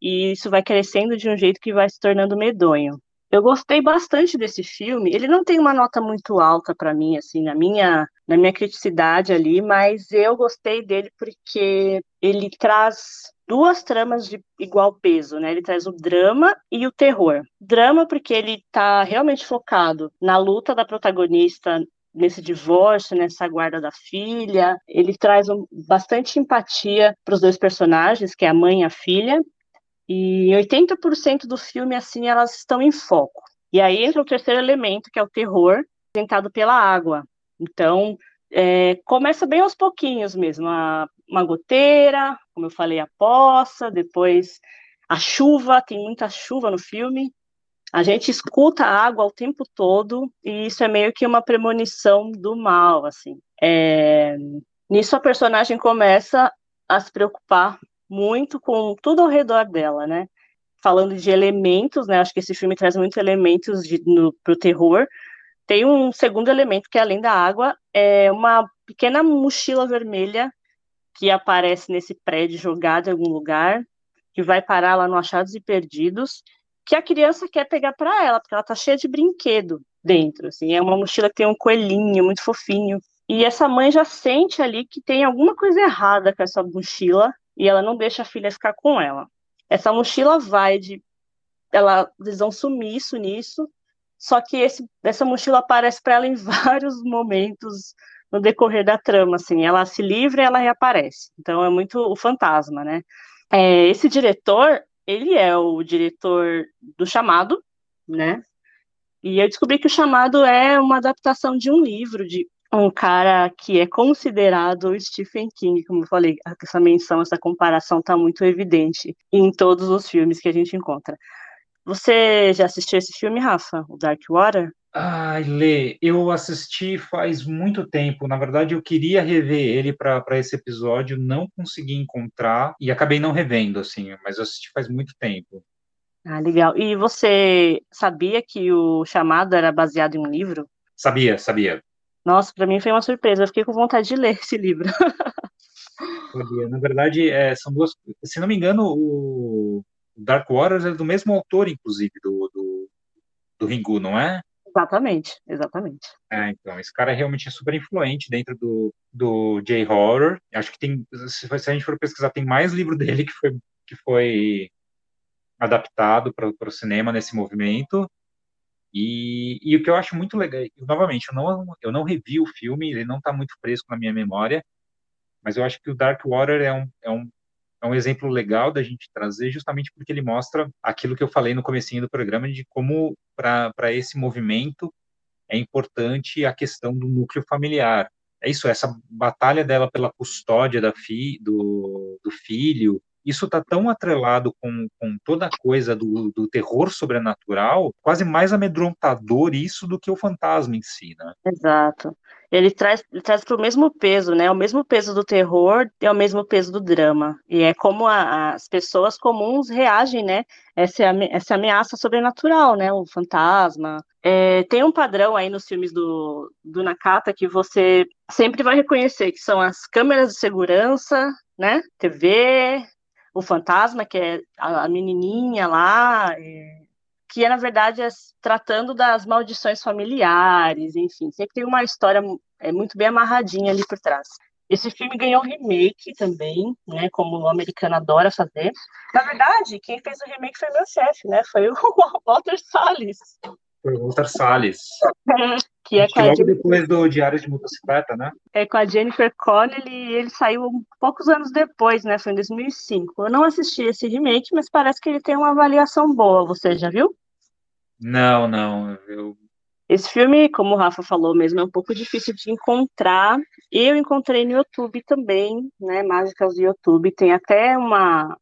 e isso vai crescendo de um jeito que vai se tornando medonho. Eu gostei bastante desse filme. Ele não tem uma nota muito alta para mim, assim, na minha, na minha criticidade ali, mas eu gostei dele porque ele traz duas tramas de igual peso, né? Ele traz o drama e o terror. Drama porque ele está realmente focado na luta da protagonista nesse divórcio, nessa guarda da filha. Ele traz um, bastante empatia para os dois personagens, que é a mãe e a filha. E 80% do filme, assim, elas estão em foco. E aí entra o terceiro elemento, que é o terror, apresentado pela água. Então, é, começa bem aos pouquinhos mesmo. Uma, uma goteira, como eu falei, a poça, depois a chuva, tem muita chuva no filme, a gente escuta a água o tempo todo e isso é meio que uma premonição do mal, assim. É... Nisso a personagem começa a se preocupar muito com tudo ao redor dela, né? Falando de elementos, né? Acho que esse filme traz muitos elementos para o terror. Tem um segundo elemento que, além da água, é uma pequena mochila vermelha que aparece nesse prédio jogado em algum lugar, que vai parar lá no Achados e Perdidos, que a criança quer pegar para ela, porque ela tá cheia de brinquedo dentro, assim, é uma mochila que tem um coelhinho muito fofinho. E essa mãe já sente ali que tem alguma coisa errada com essa mochila e ela não deixa a filha ficar com ela. Essa mochila vai de ela eles vão sumiço nisso, só que esse, essa mochila aparece para ela em vários momentos no decorrer da trama, assim, ela se livra e ela reaparece. Então é muito o fantasma, né? É, esse diretor, ele é o diretor do Chamado, né? E eu descobri que o Chamado é uma adaptação de um livro de um cara que é considerado Stephen King, como eu falei, essa menção, essa comparação está muito evidente em todos os filmes que a gente encontra. Você já assistiu esse filme, Rafa, o Dark Water? Ai, Lê, eu assisti faz muito tempo. Na verdade, eu queria rever ele para esse episódio, não consegui encontrar e acabei não revendo, assim, mas eu assisti faz muito tempo. Ah, legal. E você sabia que o chamado era baseado em um livro? Sabia, sabia. Nossa, para mim foi uma surpresa. Eu fiquei com vontade de ler esse livro. sabia. Na verdade, é, são duas. Se não me engano, o Dark Waters é do mesmo autor, inclusive, do, do do Ringu, não é? Exatamente, exatamente. É, então, esse cara realmente é super influente dentro do, do J-Horror. Acho que tem, se, se, a gente for pesquisar, tem mais livro dele que foi, que foi adaptado para o cinema nesse movimento. E, e, o que eu acho muito legal, novamente, eu não, eu não revi o filme, ele não está muito fresco na minha memória, mas eu acho que o Dark Water é um, é um, é um exemplo legal da gente trazer, justamente porque ele mostra aquilo que eu falei no comecinho do programa, de como para esse movimento é importante a questão do núcleo familiar. É isso, essa batalha dela pela custódia da fi, do, do filho, isso está tão atrelado com, com toda a coisa do, do terror sobrenatural, quase mais amedrontador isso do que o fantasma em si, né? Exato. Ele traz, ele traz para o mesmo peso, né? O mesmo peso do terror e o mesmo peso do drama. E é como a, as pessoas comuns reagem, né? Essa, essa ameaça sobrenatural, né? O fantasma. É, tem um padrão aí nos filmes do, do Nakata que você sempre vai reconhecer, que são as câmeras de segurança, né? TV, o fantasma, que é a, a menininha lá, é, que é, na verdade, é tratando das maldições familiares, enfim, sempre tem uma história é, muito bem amarradinha ali por trás. Esse filme ganhou remake também, né, como o americano adora fazer. Na verdade, quem fez o remake foi meu chefe, né, foi o Walter Salles. O Walter Salles. que é com a logo Jennifer... depois do Diário de Motocicleta, né? É com a Jennifer Connelly e ele saiu poucos anos depois, né? Foi em 2005. Eu não assisti esse remake, mas parece que ele tem uma avaliação boa. Você já viu? Não, não. Eu... Esse filme, como o Rafa falou mesmo, é um pouco difícil de encontrar. Eu encontrei no YouTube também, né? Mágicas do YouTube. Tem até uma,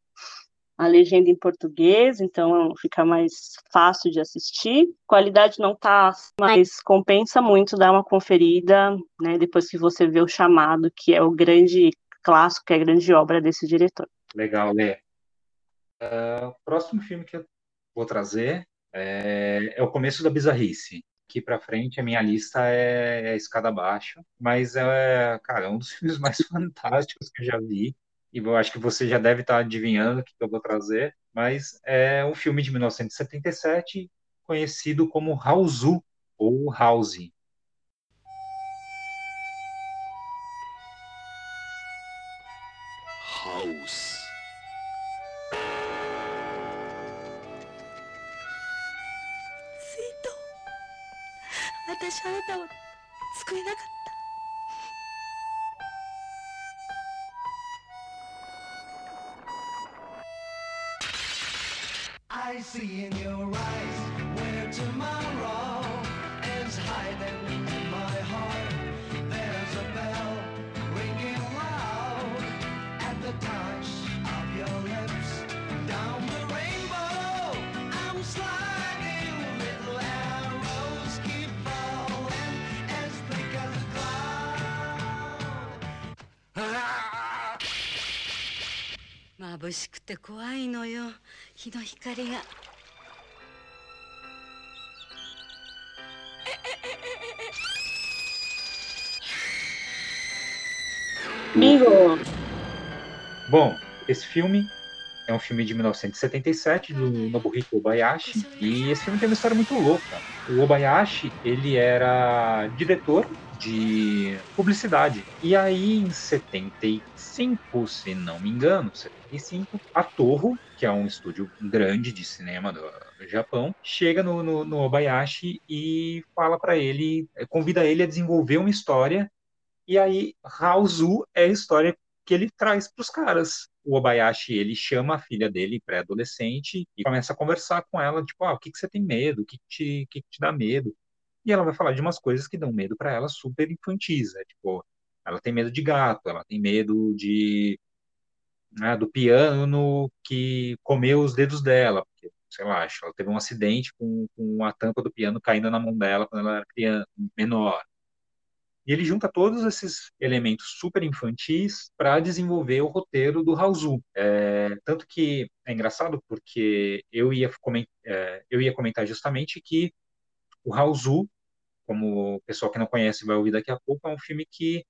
a legenda em português, então fica mais fácil de assistir. Qualidade não tá, mas compensa muito dar uma conferida, né, depois que você vê o chamado, que é o grande clássico, que é a grande obra desse diretor. Legal, Lê. Uh, o próximo filme que eu vou trazer é, é o começo da bizarrice. Aqui para frente a minha lista é, é escada abaixo, mas é, cara, é um dos filmes mais fantásticos que eu já vi e eu acho que você já deve estar adivinhando o que eu vou trazer, mas é um filme de 1977 conhecido como Hausu ou House. House. I see in your eyes where tomorrow is hiding in my heart. There's a bell ringing loud at the touch of your lips. Down the rainbow, I'm sliding. Little arrows keep falling as big as a cloud. 眩しくて怖いのよ。 日の光が。Bingo! Bom, esse filme é um filme de 1977 do Nobuhiko Obayashi e esse filme tem uma história muito louca. O Obayashi ele era diretor de publicidade. E aí em 75, se não me engano, 75, a Torro que é um estúdio grande de cinema do Japão, chega no, no, no Obayashi e fala para ele, convida ele a desenvolver uma história, e aí Raozu é a história que ele traz para os caras. O Obayashi, ele chama a filha dele, pré-adolescente, e começa a conversar com ela, tipo, ah, o que, que você tem medo? O que, que, te, que, que te dá medo? E ela vai falar de umas coisas que dão medo para ela super infantis, né? Tipo, ela tem medo de gato, ela tem medo de né, do piano que comeu os dedos dela, porque, sei lá, ela teve um acidente com, com a tampa do piano caindo na mão dela quando ela era criança, menor. E ele junta todos esses elementos super infantis para desenvolver o roteiro do Raulzu. É, tanto que é engraçado porque eu ia, comentar, é, eu ia comentar justamente que o Raulzu, como o pessoal que não conhece vai ouvir daqui a pouco, é um filme que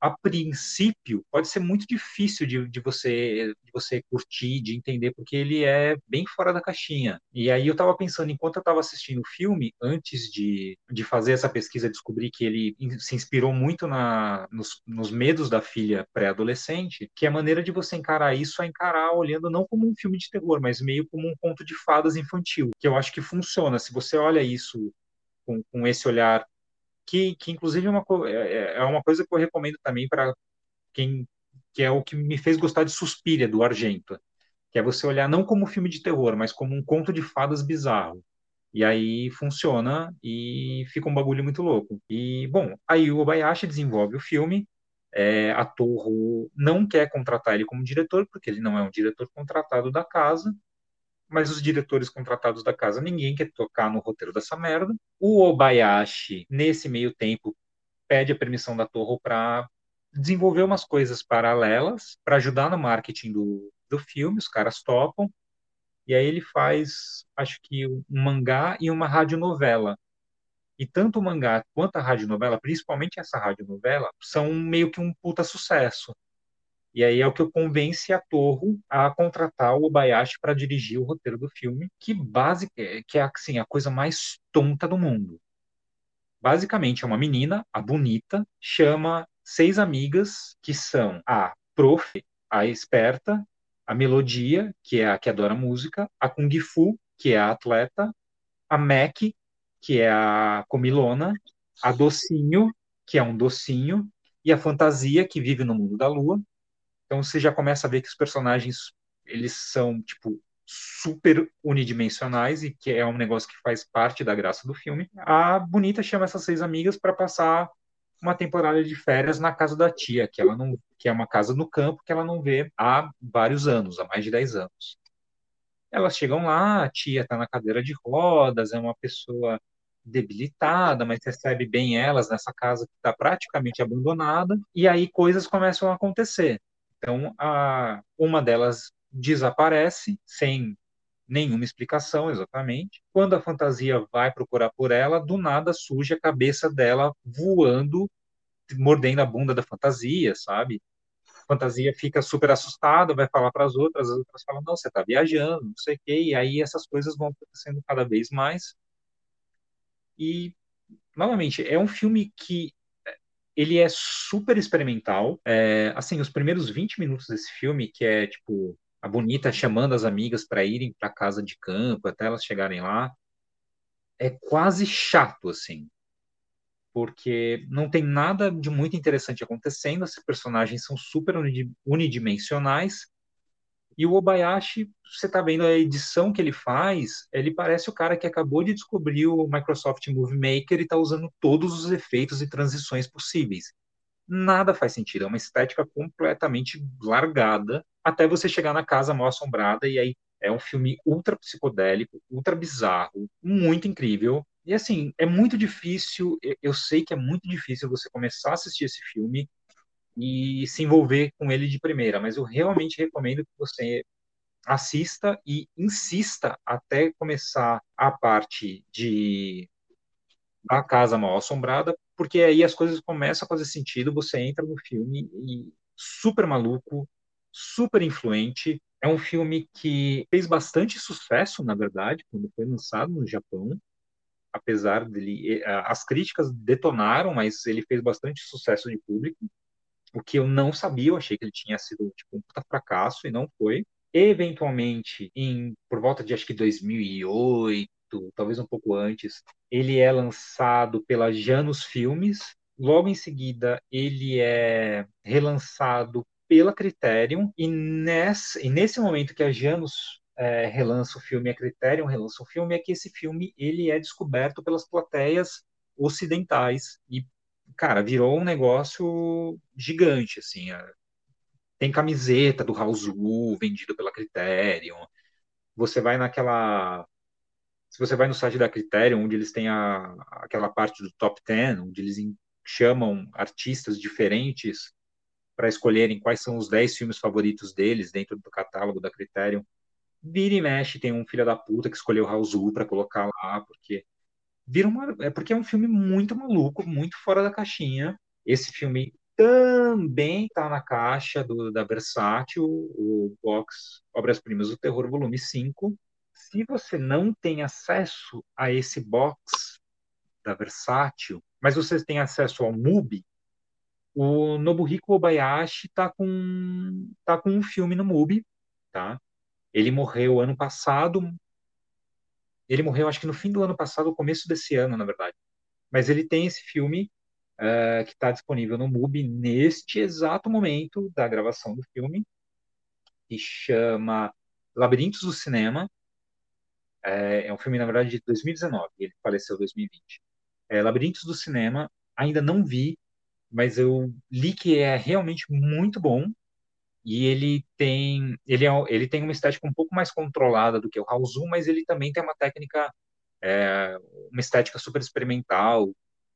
a princípio, pode ser muito difícil de, de, você, de você curtir, de entender, porque ele é bem fora da caixinha. E aí eu estava pensando, enquanto eu estava assistindo o filme, antes de, de fazer essa pesquisa, descobri que ele se inspirou muito na, nos, nos medos da filha pré-adolescente, que a maneira de você encarar isso é encarar olhando não como um filme de terror, mas meio como um conto de fadas infantil, que eu acho que funciona. Se você olha isso com, com esse olhar que, que inclusive é uma, é, é, é uma coisa que eu recomendo também para quem que é o que me fez gostar de Suspiria do Argento, que é você olhar não como filme de terror, mas como um conto de fadas bizarro. E aí funciona e fica um bagulho muito louco. E, bom, aí o Obayashi desenvolve o filme. É, a Torro não quer contratar ele como diretor, porque ele não é um diretor contratado da casa mas os diretores contratados da casa, ninguém quer tocar no roteiro dessa merda. O Obayashi, nesse meio tempo, pede a permissão da Torre para desenvolver umas coisas paralelas para ajudar no marketing do, do filme, os caras topam. E aí ele faz, acho que um mangá e uma radionovela. E tanto o mangá quanto a radionovela, principalmente essa radionovela, são meio que um puta sucesso. E aí é o que convence a Torro a contratar o Obayashi para dirigir o roteiro do filme, que base que é assim, a coisa mais tonta do mundo. Basicamente é uma menina, a bonita, chama seis amigas que são a prof, a esperta, a melodia, que é a que adora música, a Kung Fu, que é a atleta, a Mac, que é a comilona, a Docinho, que é um docinho, e a Fantasia, que vive no mundo da lua, então você já começa a ver que os personagens eles são tipo super unidimensionais e que é um negócio que faz parte da graça do filme. A Bonita chama essas seis amigas para passar uma temporada de férias na casa da tia, que ela não que é uma casa no campo que ela não vê há vários anos, há mais de dez anos. Elas chegam lá, a tia está na cadeira de rodas, é uma pessoa debilitada, mas recebe bem elas nessa casa que está praticamente abandonada, e aí coisas começam a acontecer. Então, a, uma delas desaparece sem nenhuma explicação exatamente. Quando a fantasia vai procurar por ela, do nada surge a cabeça dela voando, mordendo a bunda da fantasia, sabe? A fantasia fica super assustada, vai falar para as outras, as outras falam: não, você está viajando, não sei o quê, e aí essas coisas vão acontecendo cada vez mais. E, novamente, é um filme que ele é super experimental. É, assim, os primeiros 20 minutos desse filme, que é tipo a bonita chamando as amigas para irem para casa de campo até elas chegarem lá, é quase chato assim. Porque não tem nada de muito interessante acontecendo, esses personagens são super unidimensionais e o Obayashi, você está vendo a edição que ele faz, ele parece o cara que acabou de descobrir o Microsoft Movie Maker e está usando todos os efeitos e transições possíveis. Nada faz sentido, é uma estética completamente largada, até você chegar na casa mal assombrada e aí é um filme ultra psicodélico, ultra bizarro, muito incrível. E assim, é muito difícil, eu sei que é muito difícil você começar a assistir esse filme e se envolver com ele de primeira, mas eu realmente recomendo que você assista e insista até começar a parte de da casa mal assombrada, porque aí as coisas começam a fazer sentido, você entra no filme e super maluco, super influente. É um filme que fez bastante sucesso, na verdade, quando foi lançado no Japão. Apesar dele, eh, as críticas detonaram, mas ele fez bastante sucesso de público o que eu não sabia, eu achei que ele tinha sido tipo, um puta fracasso e não foi. Eventualmente, em por volta de acho que 2008, talvez um pouco antes, ele é lançado pela Janus Filmes. Logo em seguida, ele é relançado pela Criterion e nesse, e nesse momento que a Janus é, relança o filme, a Criterion relança o filme, é que esse filme ele é descoberto pelas plateias ocidentais e cara, virou um negócio gigante, assim. Tem camiseta do Raul vendida pela Criterion. Você vai naquela. Se você vai no site da Criterion, onde eles têm a, aquela parte do top 10, onde eles chamam artistas diferentes para escolherem quais são os 10 filmes favoritos deles dentro do catálogo da Criterion. Vira e mexe, tem um filho da puta que escolheu Raul para colocar lá, porque vira uma. É porque é um filme muito maluco, muito fora da caixinha. Esse filme também está na caixa do, da Versátil, o box Obras-Primas do Terror, volume 5. Se você não tem acesso a esse box da Versátil, mas você tem acesso ao MUBI, o Nobuhiko Obayashi está com, tá com um filme no MUBI, tá? Ele morreu ano passado, ele morreu acho que no fim do ano passado, começo desse ano, na verdade. Mas ele tem esse filme uh, que está disponível no MUBI neste exato momento da gravação do filme, que chama Labirintos do Cinema. É, é um filme, na verdade, de 2019, ele faleceu em 2020. É, Labirintos do Cinema, ainda não vi, mas eu li que é realmente muito bom. E ele tem, ele, é, ele tem uma estética um pouco mais controlada do que o Raul mas ele também tem uma técnica, é, uma estética super experimental,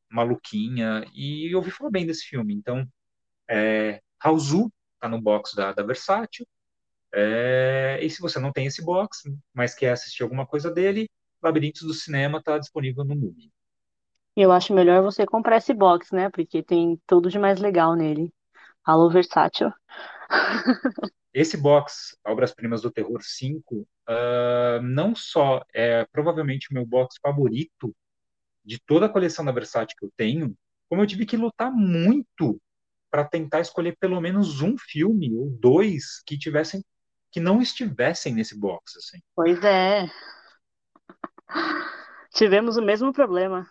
maluquinha, e eu ouvi falar bem desse filme. Então, é, Raul tá no box da, da Versátil, é, e se você não tem esse box, mas quer assistir alguma coisa dele, Labirintos do Cinema está disponível no Mubi. Eu acho melhor você comprar esse box, né? Porque tem tudo de mais legal nele. Alô, Versátil. Esse box, Obras Primas do Terror 5, uh, ah, não só é provavelmente o meu box favorito de toda a coleção da Versátil que eu tenho, como eu tive que lutar muito para tentar escolher pelo menos um filme ou dois que tivessem que não estivessem nesse box assim. Pois é. Tivemos o mesmo problema.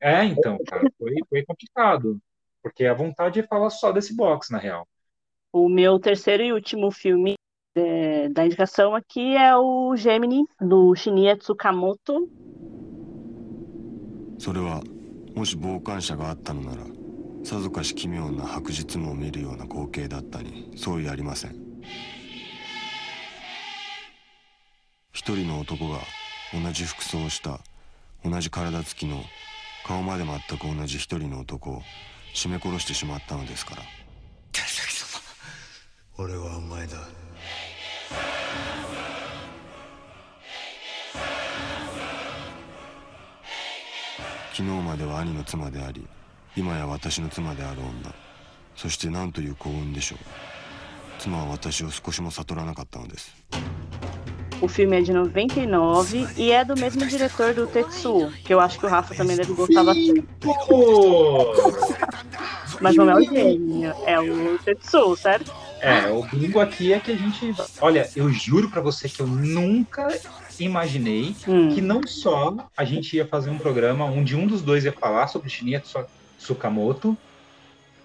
É, então, cara, foi, foi complicado. Porque a vontade é falar só desse box, na real. O meu terceiro e último filme é, da indicação aqui é o Gemini, do Shinya Tsukamoto. それはもし傍観者があったのならさぞかし奇妙な白日夢を見るような光景だったに相違ありません一人の男が同じ服装をした同じ体つきの顔まで全く同じ一人の男を絞め殺してしまったのですから俺はお前だ昨日までは兄の妻であり今や私の妻である女そして何という幸運でしょう妻は私を少しも悟らなかったのです O filme é de 99 e é do mesmo diretor do Tetsuo, que eu acho que o Rafa também deve gostar bastante. Mas não é o gênio, é o Tetsuo, certo? É, o bingo aqui é que a gente. Olha, eu juro para você que eu nunca imaginei hum. que não só a gente ia fazer um programa onde um dos dois ia falar sobre Shinya Tsukamoto,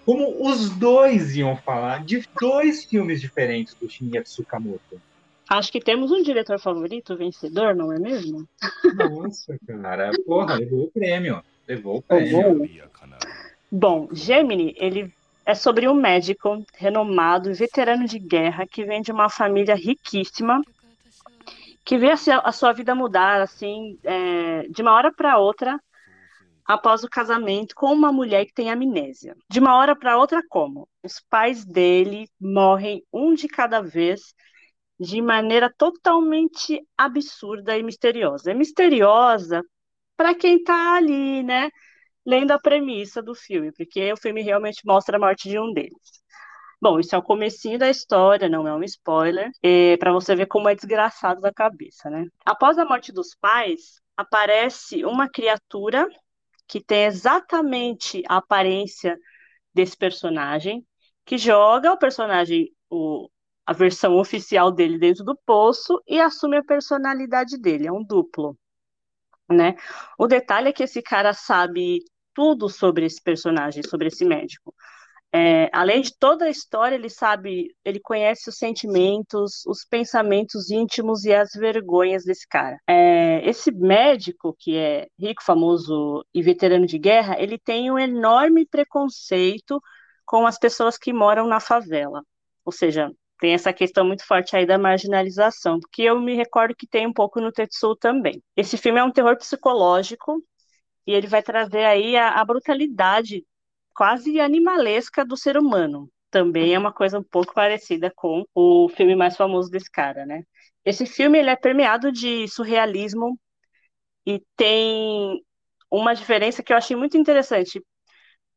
como os dois iam falar de dois filmes diferentes do Shinya Tsukamoto. Acho que temos um diretor favorito vencedor, não é mesmo? Nossa, cara. Porra, levou o prêmio. Levou o prêmio. Bom, Gemini, ele é sobre um médico renomado veterano de guerra que vem de uma família riquíssima que vê a sua vida mudar assim é, de uma hora para outra após o casamento com uma mulher que tem amnésia. De uma hora para outra, como? Os pais dele morrem um de cada vez de maneira totalmente absurda e misteriosa. É misteriosa para quem está ali, né, lendo a premissa do filme, porque o filme realmente mostra a morte de um deles. Bom, isso é o comecinho da história, não é um spoiler, é para você ver como é desgraçado da cabeça, né? Após a morte dos pais, aparece uma criatura que tem exatamente a aparência desse personagem, que joga o personagem, o, a versão oficial dele dentro do poço e assume a personalidade dele, é um duplo, né? O detalhe é que esse cara sabe tudo sobre esse personagem, sobre esse médico. É, além de toda a história, ele sabe, ele conhece os sentimentos, os pensamentos íntimos e as vergonhas desse cara. É, esse médico, que é rico, famoso e veterano de guerra, ele tem um enorme preconceito com as pessoas que moram na favela. Ou seja, tem essa questão muito forte aí da marginalização, que eu me recordo que tem um pouco no Tetsuo também. Esse filme é um terror psicológico e ele vai trazer aí a, a brutalidade quase animalesca do ser humano. Também é uma coisa um pouco parecida com o filme mais famoso desse cara, né? Esse filme ele é permeado de surrealismo e tem uma diferença que eu achei muito interessante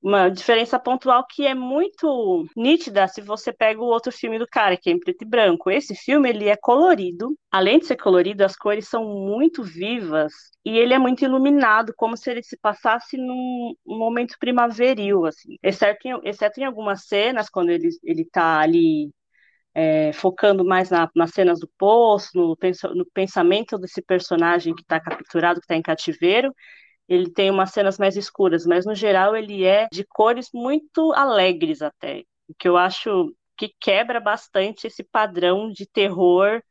uma diferença pontual que é muito nítida se você pega o outro filme do cara, que é em preto e branco. Esse filme, ele é colorido. Além de ser colorido, as cores são muito vivas e ele é muito iluminado, como se ele se passasse num momento primaveril, assim. Exceto em, exceto em algumas cenas, quando ele, ele tá ali é, focando mais na, nas cenas do poço, no, no pensamento desse personagem que está capturado, que está em cativeiro, ele tem umas cenas mais escuras, mas no geral ele é de cores muito alegres até, o que eu acho que quebra bastante esse padrão de terror,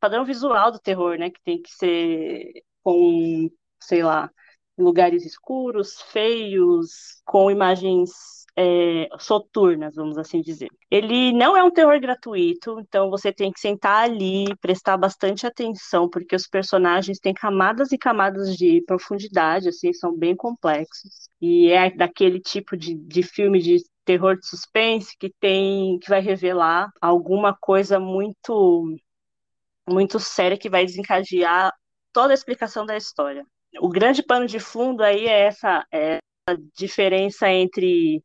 padrão visual do terror, né, que tem que ser com, sei lá, lugares escuros, feios, com imagens é, soturnas, vamos assim dizer. Ele não é um terror gratuito, então você tem que sentar ali, prestar bastante atenção, porque os personagens têm camadas e camadas de profundidade, assim, são bem complexos. E é daquele tipo de, de filme de terror de suspense que tem que vai revelar alguma coisa muito muito séria que vai desencadear toda a explicação da história. O grande pano de fundo aí é essa, é essa diferença entre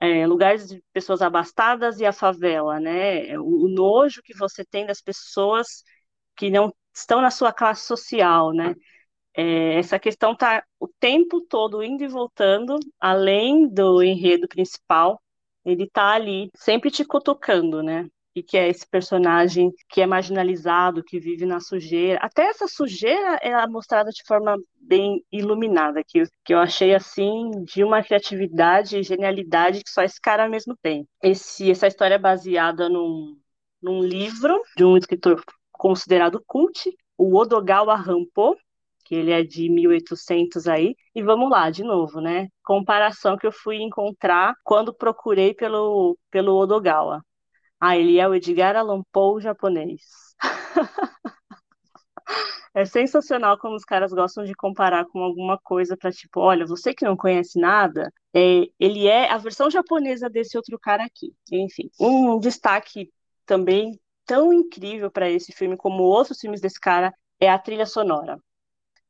é, lugares de pessoas abastadas e a favela, né? O, o, nojo que você tem das pessoas que não estão na sua classe social, né? É, essa questão está o tempo todo indo e voltando, além do enredo principal, ele está ali, sempre te cutucando, né? Que é esse personagem que é marginalizado, que vive na sujeira. Até essa sujeira é mostrada de forma bem iluminada, que, que eu achei assim de uma criatividade e genialidade que só esse cara mesmo tem. Esse, essa história é baseada num, num livro de um escritor considerado cult, o Odogawa Rampo, que ele é de 1800 aí. E vamos lá, de novo, né? Comparação que eu fui encontrar quando procurei pelo, pelo Odogawa. Ah, ele é o Edgar Allan Poe japonês. É sensacional como os caras gostam de comparar com alguma coisa para tipo, olha, você que não conhece nada, é, ele é a versão japonesa desse outro cara aqui. Enfim, um destaque também tão incrível para esse filme como outros filmes desse cara é a trilha sonora.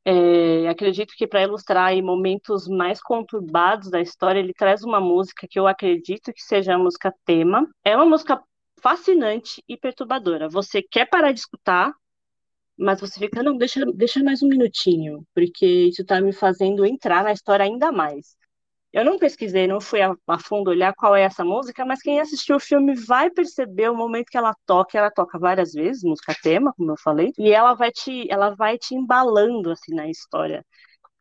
É, acredito que para ilustrar momentos mais conturbados da história, ele traz uma música que eu acredito que seja a música tema. É uma música fascinante e perturbadora. Você quer parar de escutar, mas você fica, não, deixa, deixa mais um minutinho, porque isso está me fazendo entrar na história ainda mais. Eu não pesquisei, não fui a, a, fundo olhar qual é essa música, mas quem assistiu o filme vai perceber o momento que ela toca. Ela toca várias vezes, música tema, como eu falei, e ela vai te, ela vai te embalando assim na história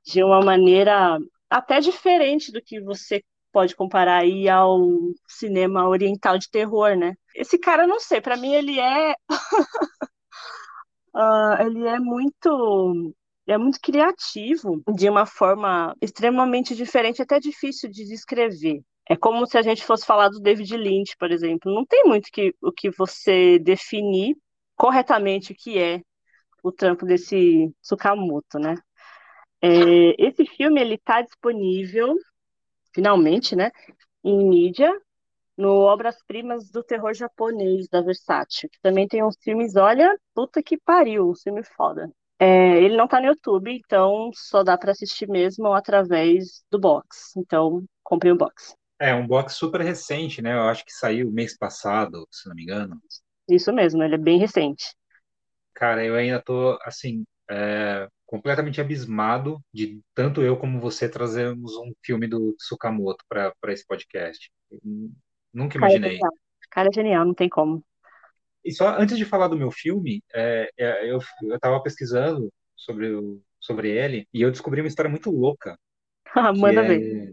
de uma maneira até diferente do que você pode comparar aí ao cinema oriental de terror, né? Esse cara, não sei, para mim ele é uh, ele é muito é muito criativo de uma forma extremamente diferente, até difícil de descrever. É como se a gente fosse falar do David Lynch, por exemplo. Não tem muito que, o que você definir corretamente o que é o trampo desse Tsukamoto, né? É, esse filme ele está disponível finalmente, né, em mídia, no Obras-Primas do Terror Japonês, da Versátil, que também tem uns filmes, olha, puta que pariu, um filme foda. É, ele não tá no YouTube, então só dá para assistir mesmo através do box. Então, comprei o um box. É, um box super recente, né? Eu acho que saiu mês passado, se não me engano. Isso mesmo, ele é bem recente. Cara, eu ainda tô, assim, é, completamente abismado de tanto eu como você trazermos um filme do Tsukamoto para esse podcast. Nunca imaginei. Cara, é cara é genial, não tem como. E só antes de falar do meu filme, é, é, eu estava pesquisando sobre, o, sobre ele e eu descobri uma história muito louca. Manda ver. É,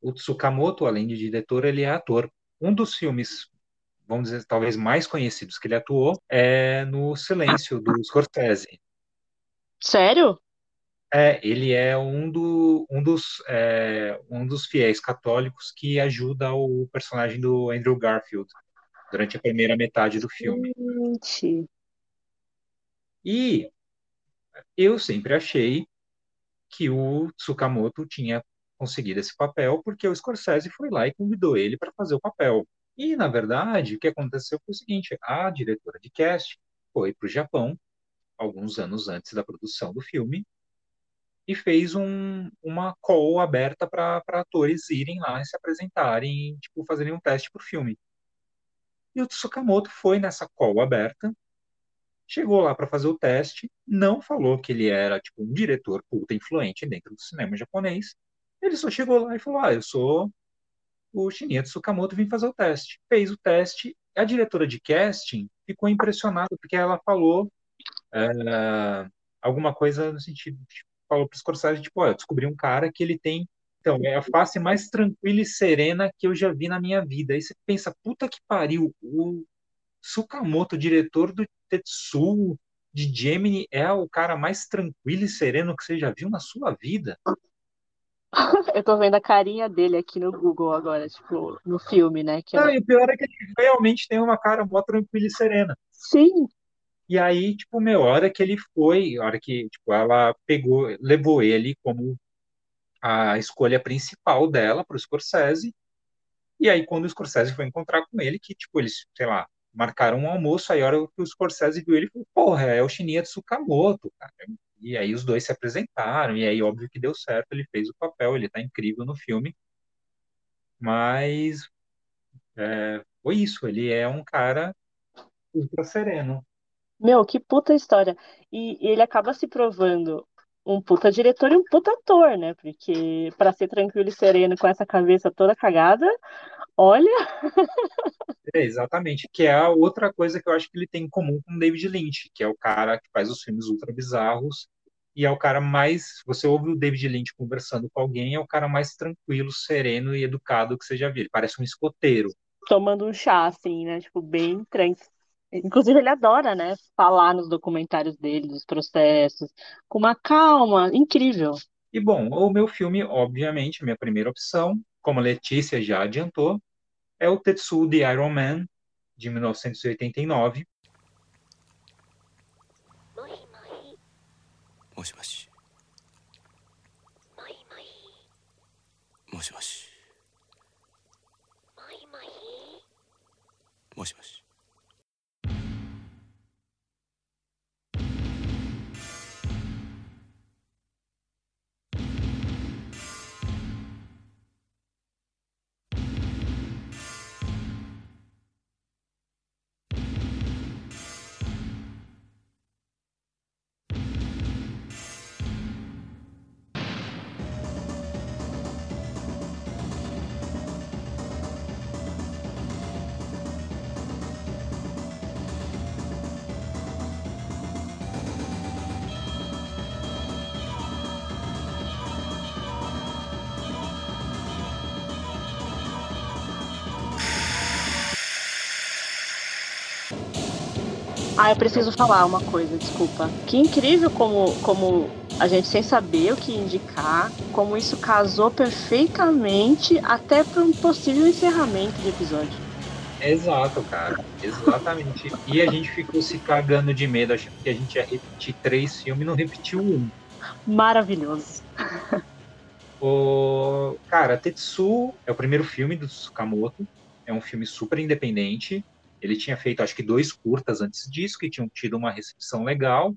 o Tsukamoto, além de diretor, ele é ator. Um dos filmes, vamos dizer, talvez mais conhecidos que ele atuou é no Silêncio, do Scorsese. Sério? É, ele é um, do, um, dos, é, um dos fiéis católicos que ajuda o personagem do Andrew Garfield durante a primeira metade do filme. Gente. E eu sempre achei que o Tsukamoto tinha conseguido esse papel porque o Scorsese foi lá e convidou ele para fazer o papel. E, na verdade, o que aconteceu foi o seguinte: a diretora de cast foi para o Japão alguns anos antes da produção do filme e fez um, uma call aberta para atores irem lá e se apresentarem, tipo, fazerem um teste para o filme. E o Tsukamoto foi nessa call aberta, chegou lá para fazer o teste, não falou que ele era tipo um diretor puta influente dentro do cinema japonês. Ele só chegou lá e falou: "Ah, eu sou o Shinya Tsukamoto, vim fazer o teste". Fez o teste. A diretora de casting ficou impressionada porque ela falou é, alguma coisa no sentido, tipo, falou para os Scorsese, tipo, eu descobri um cara que ele tem então, é a face mais tranquila e serena que eu já vi na minha vida. Aí você pensa, puta que pariu, o Sukamoto, diretor do Tetsuo, de Gemini, é o cara mais tranquilo e sereno que você já viu na sua vida. Eu tô vendo a carinha dele aqui no Google agora, tipo, no filme, né? Que Não, e o pior é que ele realmente tem uma cara mó tranquila e serena. Sim. E aí, tipo, meu, a hora que ele foi, a hora que, tipo, ela pegou, levou ele como a escolha principal dela para o Scorsese. E aí, quando o Scorsese foi encontrar com ele, que, tipo, eles, sei lá, marcaram um almoço, aí a hora que o Scorsese viu ele, falou, porra, é o Shinya Tsukamoto, cara. E aí os dois se apresentaram, e aí óbvio que deu certo, ele fez o papel, ele tá incrível no filme. Mas é, foi isso, ele é um cara ultra sereno. Meu, que puta história. E ele acaba se provando um puta diretor e um puta ator, né? Porque para ser tranquilo e sereno com essa cabeça toda cagada, olha. É, exatamente, que é a outra coisa que eu acho que ele tem em comum com o David Lynch, que é o cara que faz os filmes ultra bizarros e é o cara mais. Você ouve o David Lynch conversando com alguém, é o cara mais tranquilo, sereno e educado que você já viu. Ele parece um escoteiro. Tomando um chá, assim, né? Tipo, bem tranquilo Inclusive, ele adora, né, falar nos documentários dele, dos processos, com uma calma incrível. E bom, o meu filme, obviamente, minha primeira opção, como a Letícia já adiantou, é o Tetsuo de Iron Man, de 1989. Moi, Ah, eu preciso falar uma coisa, desculpa. Que incrível como, como a gente, sem saber o que indicar, como isso casou perfeitamente até para um possível encerramento de episódio. Exato, cara. Exatamente. e a gente ficou se cagando de medo, achando que a gente ia repetir três filmes e não repetiu um. Maravilhoso. o... Cara, Tetsu é o primeiro filme do Tsukamoto. É um filme super independente. Ele tinha feito, acho que, dois curtas antes disso, que tinham tido uma recepção legal.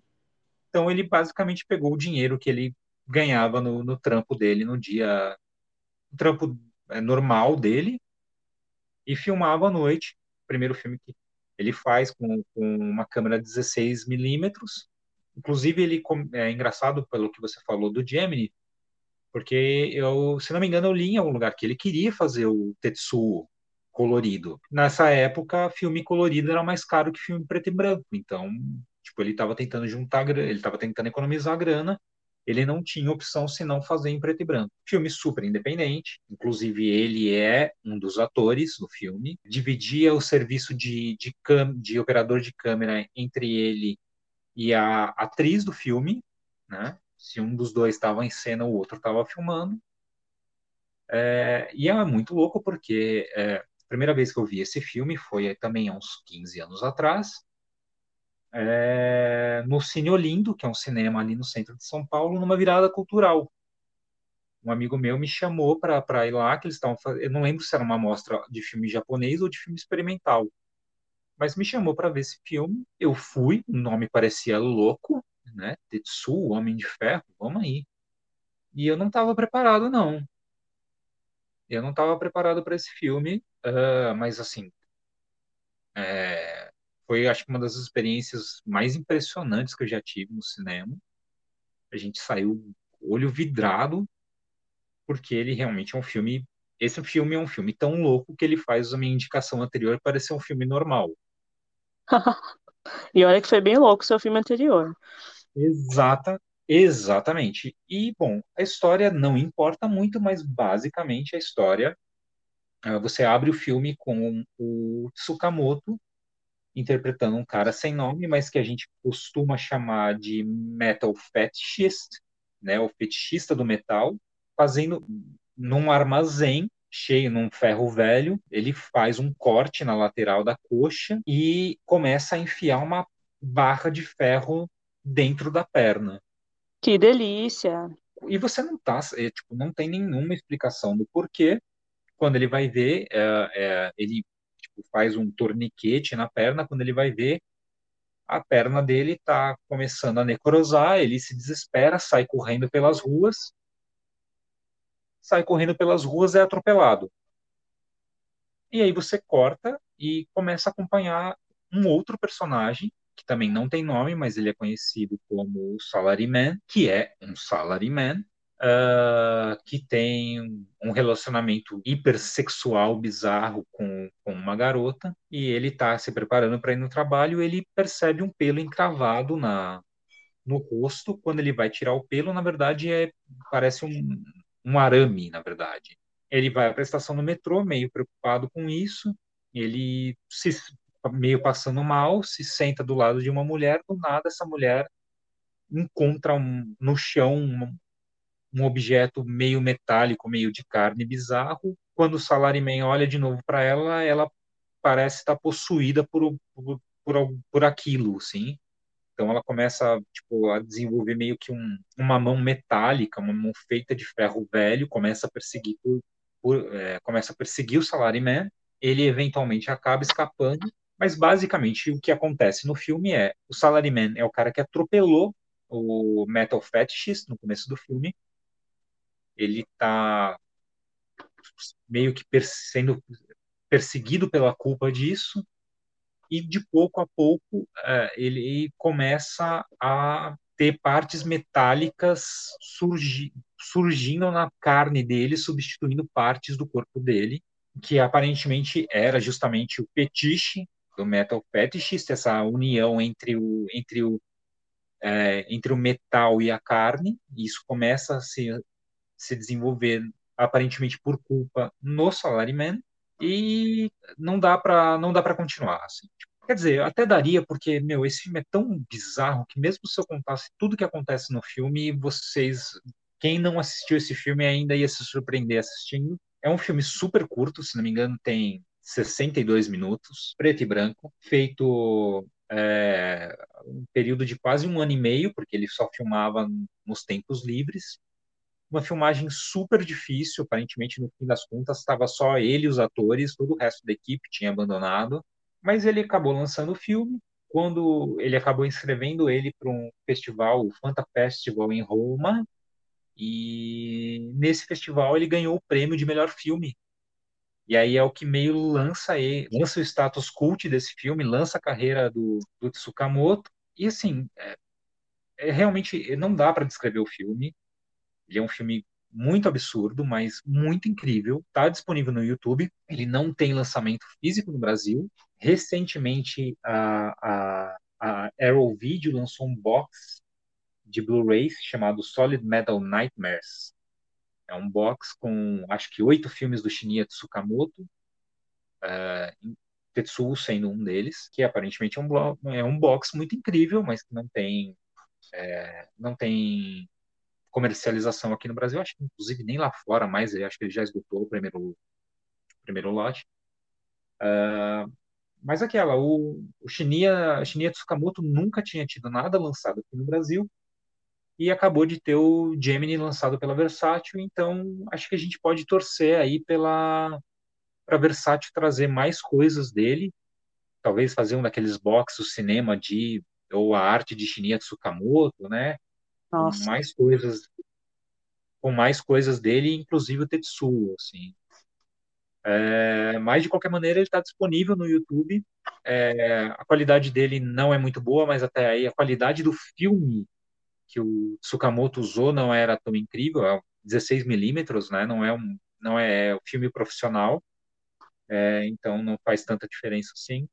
Então, ele basicamente pegou o dinheiro que ele ganhava no, no trampo dele no dia. No trampo é, normal dele, e filmava à noite. Primeiro filme que ele faz com, com uma câmera 16 milímetros. Inclusive, ele é engraçado pelo que você falou do Gemini, porque eu, se não me engano, eu li em algum lugar que ele queria fazer o Tetsuo, colorido. Nessa época, filme colorido era mais caro que filme preto e branco. Então, tipo, ele estava tentando juntar, ele estava tentando economizar grana. Ele não tinha opção senão fazer em preto e branco. Filme super independente, inclusive ele é um dos atores do filme. Dividia o serviço de, de, cam, de operador de câmera entre ele e a atriz do filme, né? Se um dos dois estava em cena, o outro estava filmando. É, e é muito louco porque é, primeira vez que eu vi esse filme foi também há uns 15 anos atrás, é, no Cine Olindo, que é um cinema ali no centro de São Paulo, numa virada cultural. Um amigo meu me chamou para ir lá, que eles estavam eu não lembro se era uma mostra de filme japonês ou de filme experimental, mas me chamou para ver esse filme. Eu fui, o nome parecia louco, né? Tetsu, Homem de Ferro, vamos aí. E eu não estava preparado, não. Eu não estava preparado para esse filme, uh, mas assim, é, foi acho que uma das experiências mais impressionantes que eu já tive no cinema. A gente saiu olho vidrado, porque ele realmente é um filme. Esse filme é um filme tão louco que ele faz a minha indicação anterior parecer um filme normal. e olha que foi bem louco o seu filme anterior. Exata, exatamente. E, bom, a história não importa muito, mas basicamente a história. Uh, você abre o filme com o Tsukamoto interpretando um cara sem nome, mas que a gente costuma chamar de metal fetishist, né, o fetichista do metal, fazendo num armazém cheio num ferro velho, ele faz um corte na lateral da coxa e começa a enfiar uma barra de ferro dentro da perna. Que delícia! E você não tá, é, tipo, não tem nenhuma explicação do porquê. Quando ele vai ver, é, é, ele tipo, faz um torniquete na perna, quando ele vai ver, a perna dele está começando a necrosar, ele se desespera, sai correndo pelas ruas, sai correndo pelas ruas, é atropelado. E aí você corta e começa a acompanhar um outro personagem, que também não tem nome, mas ele é conhecido como Salaryman, que é um Salaryman, uh, que tem um relacionamento hipersexual bizarro com, com uma garota, e ele está se preparando para ir no trabalho, ele percebe um pelo encravado na, no rosto, quando ele vai tirar o pelo, na verdade, é, parece um, um arame, na verdade. Ele vai para a estação do metrô, meio preocupado com isso, ele se meio passando mal, se senta do lado de uma mulher, do nada essa mulher encontra um, no chão um, um objeto meio metálico, meio de carne bizarro. Quando o Salaryman olha de novo para ela, ela parece estar possuída por, por, por, por aquilo, sim. Então ela começa tipo, a desenvolver meio que um, uma mão metálica, uma mão feita de ferro velho, começa a perseguir por, por, é, começa a perseguir o Salaryman. Ele eventualmente acaba escapando, mas basicamente o que acontece no filme é o Salaryman é o cara que atropelou o Metal Fetishist no começo do filme. Ele está meio que sendo perseguido pela culpa disso. E de pouco a pouco é, ele começa a ter partes metálicas surgi surgindo na carne dele, substituindo partes do corpo dele, que aparentemente era justamente o fetiche do metal fetishist, essa união entre o entre o é, entre o metal e a carne. E isso começa a se se desenvolver aparentemente por culpa no Salaryman e não dá para não dá para continuar assim. Quer dizer, até daria porque meu, esse filme é tão bizarro que mesmo se eu contasse tudo que acontece no filme, vocês quem não assistiu esse filme ainda ia se surpreender assistindo. É um filme super curto, se não me engano, tem 62 minutos, preto e branco, feito é, um período de quase um ano e meio, porque ele só filmava nos tempos livres. Uma filmagem super difícil, aparentemente no fim das contas estava só ele os atores, todo o resto da equipe tinha abandonado, mas ele acabou lançando o filme, quando ele acabou inscrevendo ele para um festival, o Fanta Festival em Roma, e nesse festival ele ganhou o prêmio de melhor filme. E aí é o que meio lança ele, lança o status cult desse filme, lança a carreira do, do Tsukamoto. E assim, é, é realmente não dá para descrever o filme. Ele é um filme muito absurdo, mas muito incrível. Está disponível no YouTube. Ele não tem lançamento físico no Brasil. Recentemente, a, a, a Arrow Video lançou um box de Blu-rays chamado Solid Metal Nightmares. É um box com, acho que, oito filmes do Shinya Tsukamoto, uh, Tetsuo sendo um deles, que aparentemente é um, é um box muito incrível, mas que não tem, é, não tem comercialização aqui no Brasil, acho que inclusive nem lá fora mais, acho que ele já esgotou o primeiro, o primeiro lote. Uh, mas aquela, o, o Shinya, Shinya Tsukamoto nunca tinha tido nada lançado aqui no Brasil e acabou de ter o Gemini lançado pela Versátil, então acho que a gente pode torcer aí pela para Versátil trazer mais coisas dele, talvez fazer um daqueles boxes do cinema de ou a arte de Shinya Tsukamoto, né? Nossa. mais coisas com mais coisas dele, inclusive o Tetsuo, assim. É, mas de qualquer maneira ele está disponível no YouTube. É, a qualidade dele não é muito boa, mas até aí a qualidade do filme que o Tsukamoto usou não era tão incrível, é 16 milímetros, né? Não é um não é o filme profissional, é, então não faz tanta diferença assim.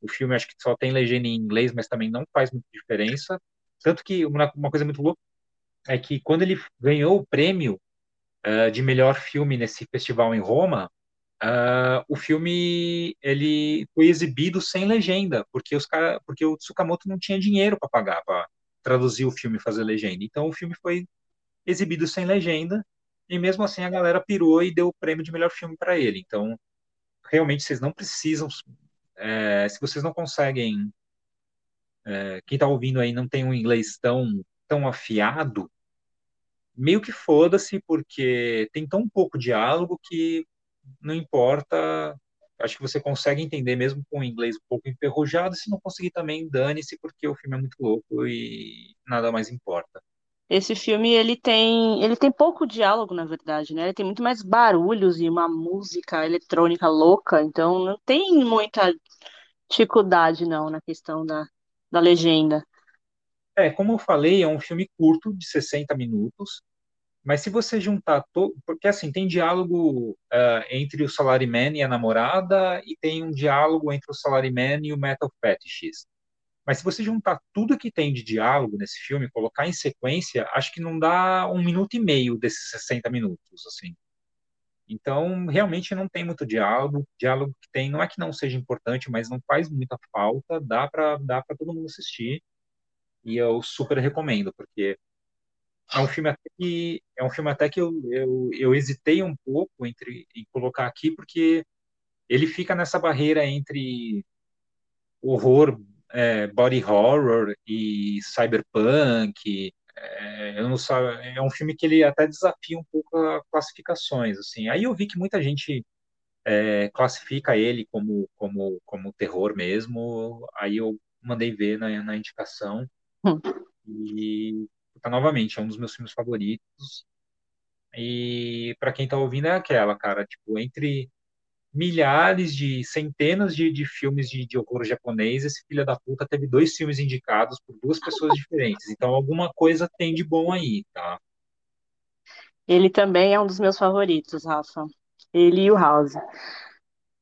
O filme acho que só tem legenda em inglês, mas também não faz muita diferença. Tanto que uma, uma coisa muito louca é que quando ele ganhou o prêmio uh, de melhor filme nesse festival em Roma, uh, o filme ele foi exibido sem legenda, porque os cara, porque o Tsukamoto não tinha dinheiro para pagar para traduzir o filme e fazer legenda. Então o filme foi exibido sem legenda e mesmo assim a galera pirou e deu o prêmio de melhor filme para ele. Então realmente vocês não precisam, é, se vocês não conseguem, é, quem está ouvindo aí não tem um inglês tão tão afiado, meio que foda-se, porque tem tão pouco diálogo que não importa. Acho que você consegue entender mesmo com o inglês um pouco enferrujado. Se não conseguir também, dane-se, porque o filme é muito louco e nada mais importa. Esse filme ele tem ele tem pouco diálogo, na verdade, né? Ele tem muito mais barulhos e uma música eletrônica louca, então não tem muita dificuldade não na questão da, da legenda. É, como eu falei, é um filme curto, de 60 minutos, mas se você juntar, to... porque assim, tem diálogo uh, entre o Salaryman e a namorada, e tem um diálogo entre o Salaryman e o Metal Fetish. Mas se você juntar tudo que tem de diálogo nesse filme, colocar em sequência, acho que não dá um minuto e meio desses 60 minutos, assim. Então, realmente não tem muito diálogo. Diálogo que tem, não é que não seja importante, mas não faz muita falta. Dá para dá para todo mundo assistir. E eu super recomendo, porque é um filme até que, é um filme até que eu, eu, eu hesitei um pouco entre em colocar aqui, porque ele fica nessa barreira entre horror, é, body horror e cyberpunk. É, eu não sabe, é um filme que ele até desafia um pouco as classificações. Assim. Aí eu vi que muita gente é, classifica ele como, como, como terror mesmo. Aí eu mandei ver na, na indicação. Hum. E tá, novamente, é um dos meus filmes favoritos. E para quem tá ouvindo é aquela, cara, tipo, entre milhares de, centenas de, de filmes de, de horror japonês, esse filho da puta teve dois filmes indicados por duas pessoas diferentes. Então alguma coisa tem de bom aí, tá? Ele também é um dos meus favoritos, Rafa. Ele e o House.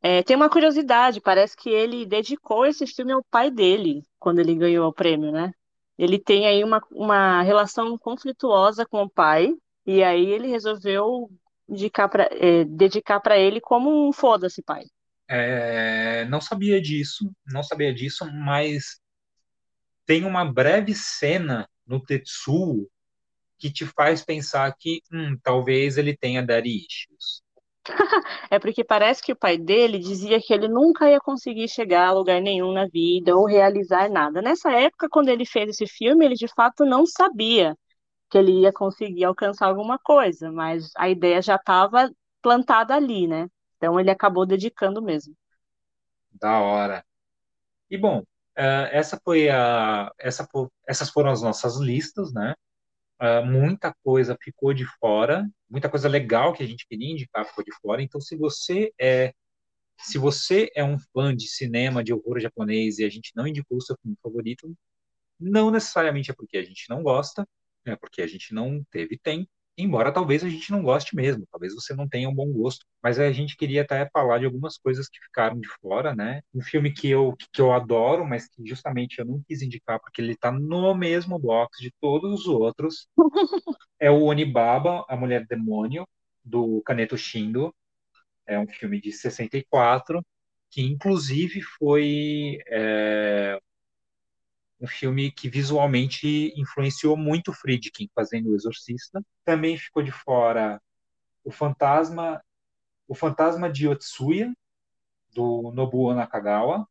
É, tem uma curiosidade, parece que ele dedicou esse filme ao pai dele quando ele ganhou o prêmio, né? Ele tem aí uma, uma relação conflituosa com o pai, e aí ele resolveu dedicar para é, dedicar para ele como um foda-se pai. É, não sabia disso, não sabia disso, mas tem uma breve cena no Tetsuo que te faz pensar que hum, talvez ele tenha daddy issues. é porque parece que o pai dele dizia que ele nunca ia conseguir chegar a lugar nenhum na vida ou realizar nada. Nessa época, quando ele fez esse filme, ele de fato não sabia que ele ia conseguir alcançar alguma coisa, mas a ideia já estava plantada ali, né? Então ele acabou dedicando mesmo. Da hora. E bom, uh, essa foi a, essa, essas foram as nossas listas, né? Uh, muita coisa ficou de fora, muita coisa legal que a gente queria indicar ficou de fora. Então, se você é se você é um fã de cinema de horror japonês e a gente não indicou o seu filme favorito, não necessariamente é porque a gente não gosta, é porque a gente não teve tempo, embora talvez a gente não goste mesmo, talvez você não tenha um bom gosto, mas a gente queria até falar de algumas coisas que ficaram de fora, né? Um filme que eu, que eu adoro, mas que justamente eu não quis indicar porque ele tá no mesmo box de todos os outros, é o Onibaba, A Mulher Demônio, do Kaneto Shindo, é um filme de 64, que inclusive foi é, um filme que visualmente influenciou muito Friedkin fazendo O Exorcista. Também ficou de fora o Fantasma, o Fantasma de Otsuya do Nobuo Nakagawa.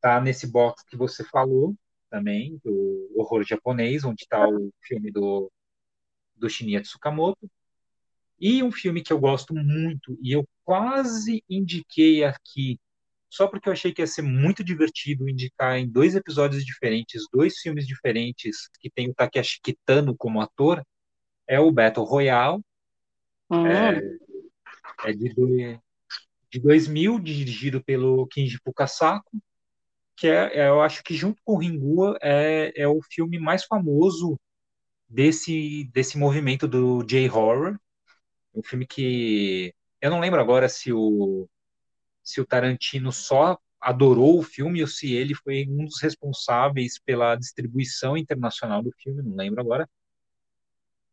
Tá nesse box que você falou também do horror japonês, onde está o filme do do Shinya Tsukamoto. E um filme que eu gosto muito e eu quase indiquei aqui só porque eu achei que ia ser muito divertido indicar em dois episódios diferentes, dois filmes diferentes, que tem o Takeshi Kitano como ator, é o Battle Royale. Uhum. É, é de, de 2000, dirigido pelo Kinji Fukasaku, que é, é, eu acho que junto com Ringu é, é o filme mais famoso desse, desse movimento do J-Horror. Um filme que eu não lembro agora se o, se o Tarantino só adorou o filme ou se ele foi um dos responsáveis pela distribuição internacional do filme, não lembro agora.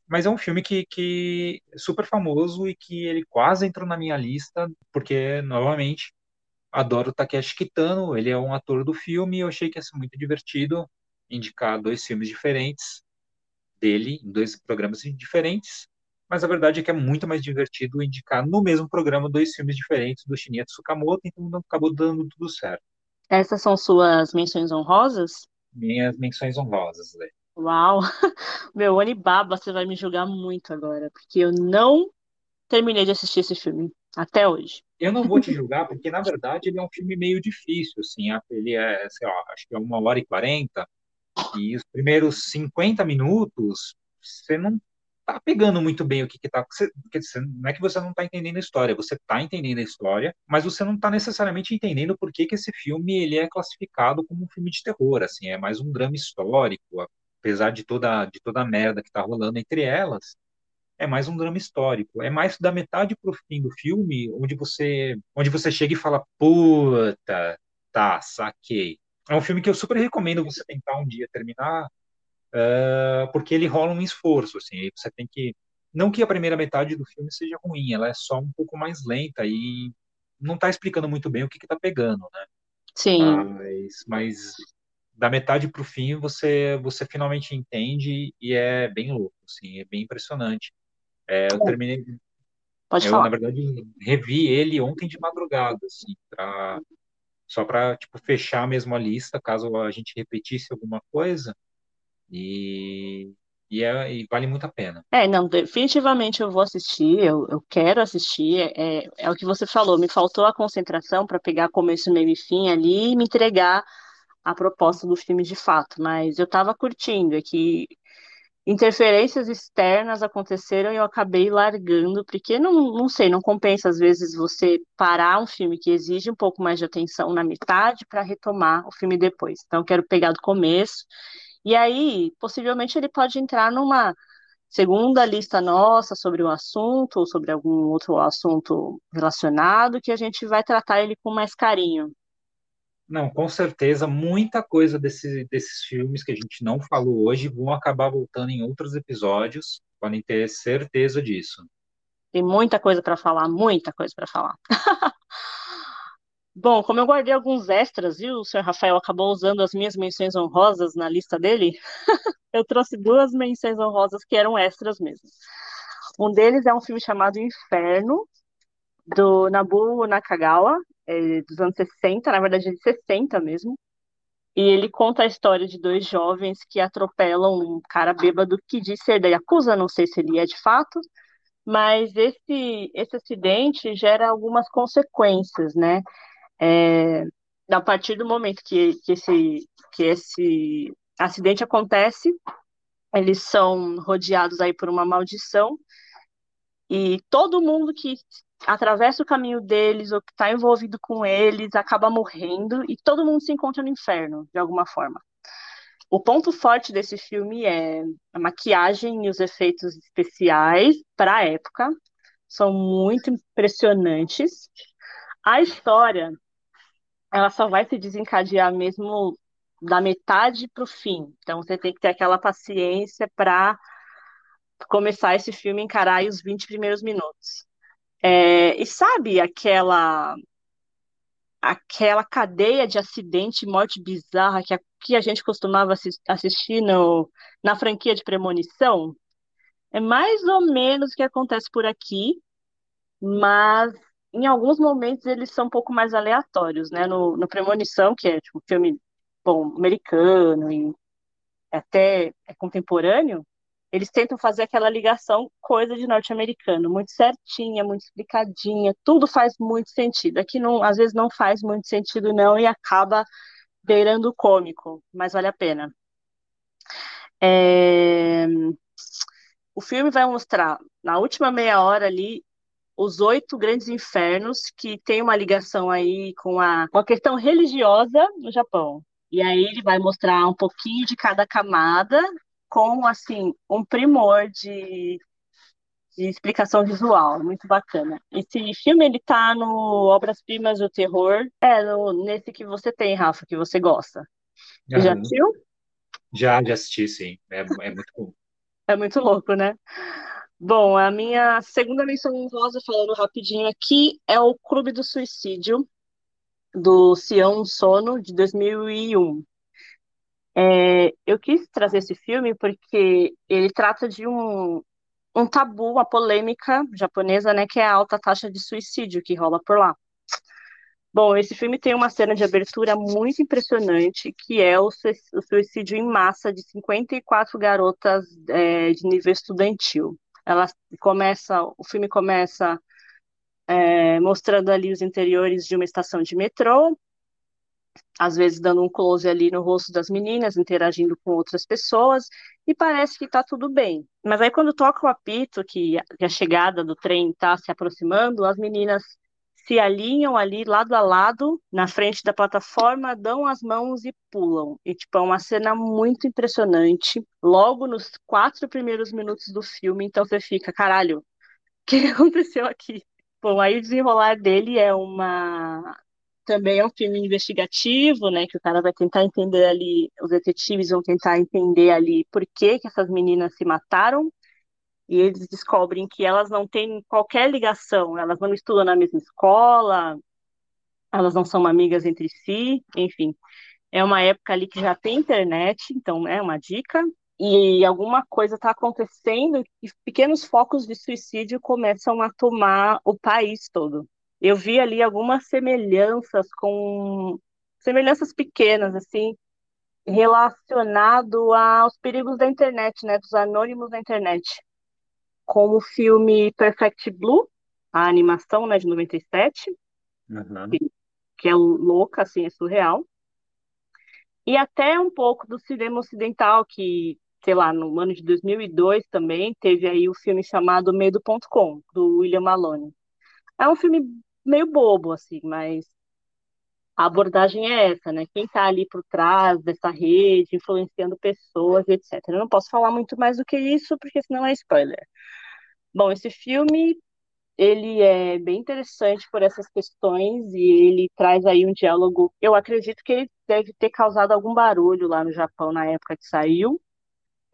Mas é um filme que, que é super famoso e que ele quase entrou na minha lista, porque, novamente, adoro Takeshi Kitano, ele é um ator do filme eu achei que ia ser muito divertido indicar dois filmes diferentes dele, em dois programas diferentes, mas a verdade é que é muito mais divertido indicar no mesmo programa dois filmes diferentes do Shinya Tsukamoto, então acabou dando tudo certo. Essas são suas menções honrosas? Minhas menções honrosas, Lê. Uau! Meu, Onibaba, você vai me julgar muito agora, porque eu não terminei de assistir esse filme até hoje. Eu não vou te julgar, porque na verdade ele é um filme meio difícil, assim, ele é, sei lá, acho que é uma hora e quarenta, e os primeiros 50 minutos você não tá pegando muito bem o que que tá, porque não é que você não tá entendendo a história, você tá entendendo a história, mas você não tá necessariamente entendendo por que que esse filme ele é classificado como um filme de terror, assim, é mais um drama histórico, apesar de toda de toda a merda que tá rolando entre elas, é mais um drama histórico, é mais da metade pro fim do filme, onde você onde você chega e fala, puta, tá, saquei. É um filme que eu super recomendo você tentar um dia terminar, uh, porque ele rola um esforço, assim, você tem que não que a primeira metade do filme seja ruim, ela é só um pouco mais lenta e não está explicando muito bem o que está pegando, né? Sim. Mas, mas da metade para o fim você você finalmente entende e é bem louco, assim, é bem impressionante. É, eu terminei. Pode eu, falar. na verdade, revi ele ontem de madrugada, assim, para só para tipo fechar mesmo a lista, caso a gente repetisse alguma coisa. E, e, é, e vale muito a pena. É, não, definitivamente eu vou assistir, eu, eu quero assistir. É, é, é o que você falou, me faltou a concentração para pegar começo, meio e fim ali e me entregar a proposta do filme de fato, mas eu estava curtindo, é que interferências externas aconteceram e eu acabei largando, porque não, não sei, não compensa às vezes você parar um filme que exige um pouco mais de atenção na metade para retomar o filme depois. Então, quero pegar do começo. E aí, possivelmente, ele pode entrar numa segunda lista nossa sobre o assunto, ou sobre algum outro assunto relacionado, que a gente vai tratar ele com mais carinho. Não, com certeza, muita coisa desse, desses filmes que a gente não falou hoje vão acabar voltando em outros episódios, podem ter certeza disso. Tem muita coisa para falar, muita coisa para falar. Bom, como eu guardei alguns extras, viu? O senhor Rafael acabou usando as minhas menções honrosas na lista dele. eu trouxe duas menções honrosas que eram extras mesmo. Um deles é um filme chamado Inferno, do Nabu Nakagawa, é, dos anos 60, na verdade, de 60 mesmo. E ele conta a história de dois jovens que atropelam um cara bêbado que diz ser da Yakuza, não sei se ele é de fato, mas esse, esse acidente gera algumas consequências, né? É, a partir do momento que, que, esse, que esse acidente acontece, eles são rodeados aí por uma maldição e todo mundo que atravessa o caminho deles ou que está envolvido com eles acaba morrendo e todo mundo se encontra no inferno, de alguma forma. O ponto forte desse filme é a maquiagem e os efeitos especiais para a época. São muito impressionantes. A história, ela só vai se desencadear mesmo da metade para o fim. Então você tem que ter aquela paciência para começar esse filme encarar os 20 primeiros minutos. É, e sabe aquela aquela cadeia de acidente e morte bizarra que a, que a gente costumava assistir no, na franquia de Premonição? É mais ou menos o que acontece por aqui, mas em alguns momentos eles são um pouco mais aleatórios, né? No, no Premonição, que é tipo, um filme bom, americano e até é contemporâneo, eles tentam fazer aquela ligação coisa de norte-americano, muito certinha, muito explicadinha, tudo faz muito sentido. Aqui não, às vezes não faz muito sentido não e acaba beirando o cômico, mas vale a pena. É... o filme vai mostrar, na última meia hora ali, os oito grandes infernos que tem uma ligação aí com a, com a questão religiosa no Japão. E aí ele vai mostrar um pouquinho de cada camada com assim um primor de, de explicação visual, muito bacana. Esse filme ele tá no Obras Primas do Terror, é no, nesse que você tem, Rafa, que você gosta. Uhum. Já assistiu? Já, já assisti, sim. É, é muito bom. É muito louco, né? Bom, a minha segunda menção honrosa, falando rapidinho aqui, é o Clube do Suicídio, do Sion Sono, de 2001. É, eu quis trazer esse filme porque ele trata de um, um tabu, uma polêmica japonesa, né, que é a alta taxa de suicídio que rola por lá. Bom, esse filme tem uma cena de abertura muito impressionante, que é o, suicídio em massa de 54 garotas é, de nível estudantil. Ela começa, o filme começa é, mostrando ali os interiores de uma estação de metrô, às vezes dando um close ali no rosto das meninas, interagindo com outras pessoas, e parece que está tudo bem. Mas aí quando toca o apito, que a chegada do trem está se aproximando, as meninas se alinham ali lado a lado na frente da plataforma, dão as mãos e pulam. E tipo, é uma cena muito impressionante. Logo nos quatro primeiros minutos do filme, então você fica, caralho, o que aconteceu aqui? Bom, aí o desenrolar dele é uma também é um filme investigativo, né, que o cara vai tentar entender ali, os detetives vão tentar entender ali por que que essas meninas se mataram e eles descobrem que elas não têm qualquer ligação, elas não estudam na mesma escola, elas não são amigas entre si, enfim. É uma época ali que já tem internet, então é uma dica. E alguma coisa está acontecendo e pequenos focos de suicídio começam a tomar o país todo. Eu vi ali algumas semelhanças com semelhanças pequenas assim, relacionado aos perigos da internet, né, dos anônimos da internet como o filme Perfect Blue, a animação né, de 97, uhum. que, que é louca, assim, é surreal. E até um pouco do cinema ocidental, que, sei lá, no ano de 2002 também teve aí o filme chamado Medo.com, do William Maloney. É um filme meio bobo, assim, mas a abordagem é essa, né? Quem está ali por trás dessa rede, influenciando pessoas, etc. Eu não posso falar muito mais do que isso, porque senão é spoiler. Bom, esse filme ele é bem interessante por essas questões e ele traz aí um diálogo. Eu acredito que ele deve ter causado algum barulho lá no Japão na época que saiu.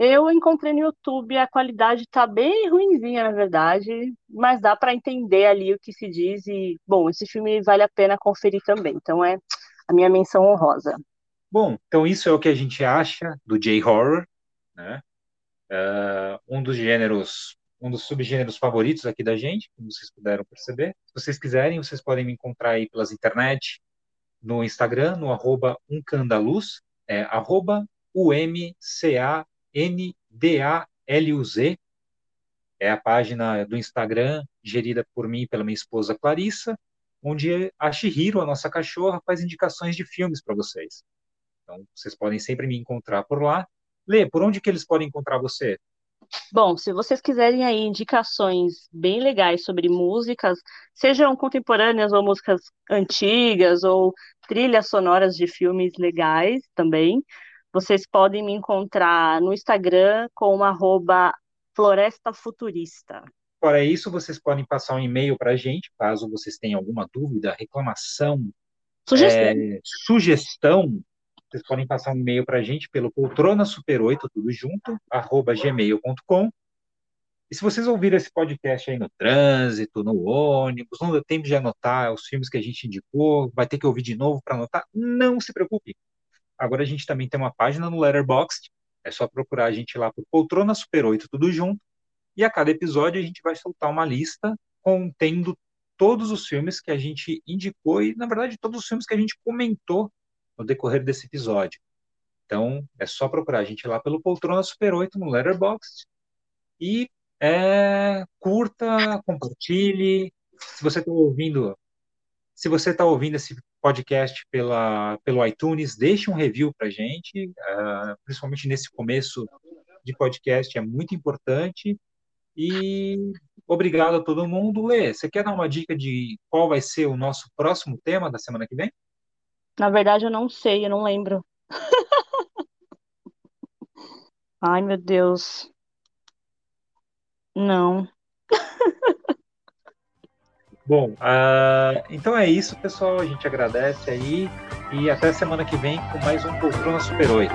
Eu encontrei no YouTube, a qualidade está bem ruinzinha, na verdade, mas dá para entender ali o que se diz e, bom, esse filme vale a pena conferir também. Então é a minha menção honrosa. Bom, então isso é o que a gente acha do J-horror, né? Uh, um dos gêneros um dos subgêneros favoritos aqui da gente, como vocês puderam perceber. Se vocês quiserem, vocês podem me encontrar aí pelas internet, no Instagram, no arroba umcandaluz, é arroba U-M-C-A-N-D-A-L-U-Z. É a página do Instagram gerida por mim e pela minha esposa Clarissa, onde a Shihiro, a nossa cachorra, faz indicações de filmes para vocês. Então, vocês podem sempre me encontrar por lá. Lê, por onde que eles podem encontrar você? Bom, se vocês quiserem aí indicações bem legais sobre músicas, sejam contemporâneas ou músicas antigas ou trilhas sonoras de filmes legais também, vocês podem me encontrar no Instagram com arroba Floresta Futurista. Fora isso, vocês podem passar um e-mail para a gente, caso vocês tenham alguma dúvida, reclamação, sugestão, é, sugestão vocês podem passar um e-mail para a gente pelo poltrona super8, tudo junto, arroba gmail.com. E se vocês ouviram esse podcast aí no trânsito, no ônibus, não deu tempo de anotar os filmes que a gente indicou, vai ter que ouvir de novo para anotar, não se preocupe. Agora a gente também tem uma página no Letterboxd, é só procurar a gente lá por Poltrona Super 8, tudo junto. E a cada episódio a gente vai soltar uma lista contendo todos os filmes que a gente indicou e, na verdade, todos os filmes que a gente comentou no decorrer desse episódio. Então, é só procurar a gente lá pelo Poltrona Super 8 no Letterboxd e é, curta, compartilhe. Se você está ouvindo, se você está ouvindo esse podcast pela, pelo iTunes, deixe um review para a gente, uh, principalmente nesse começo de podcast, é muito importante. E obrigado a todo mundo. Lê, você quer dar uma dica de qual vai ser o nosso próximo tema da semana que vem? Na verdade, eu não sei, eu não lembro. Ai, meu Deus. Não. Bom, uh, então é isso, pessoal. A gente agradece aí e até semana que vem com mais um Poltrona Super 8.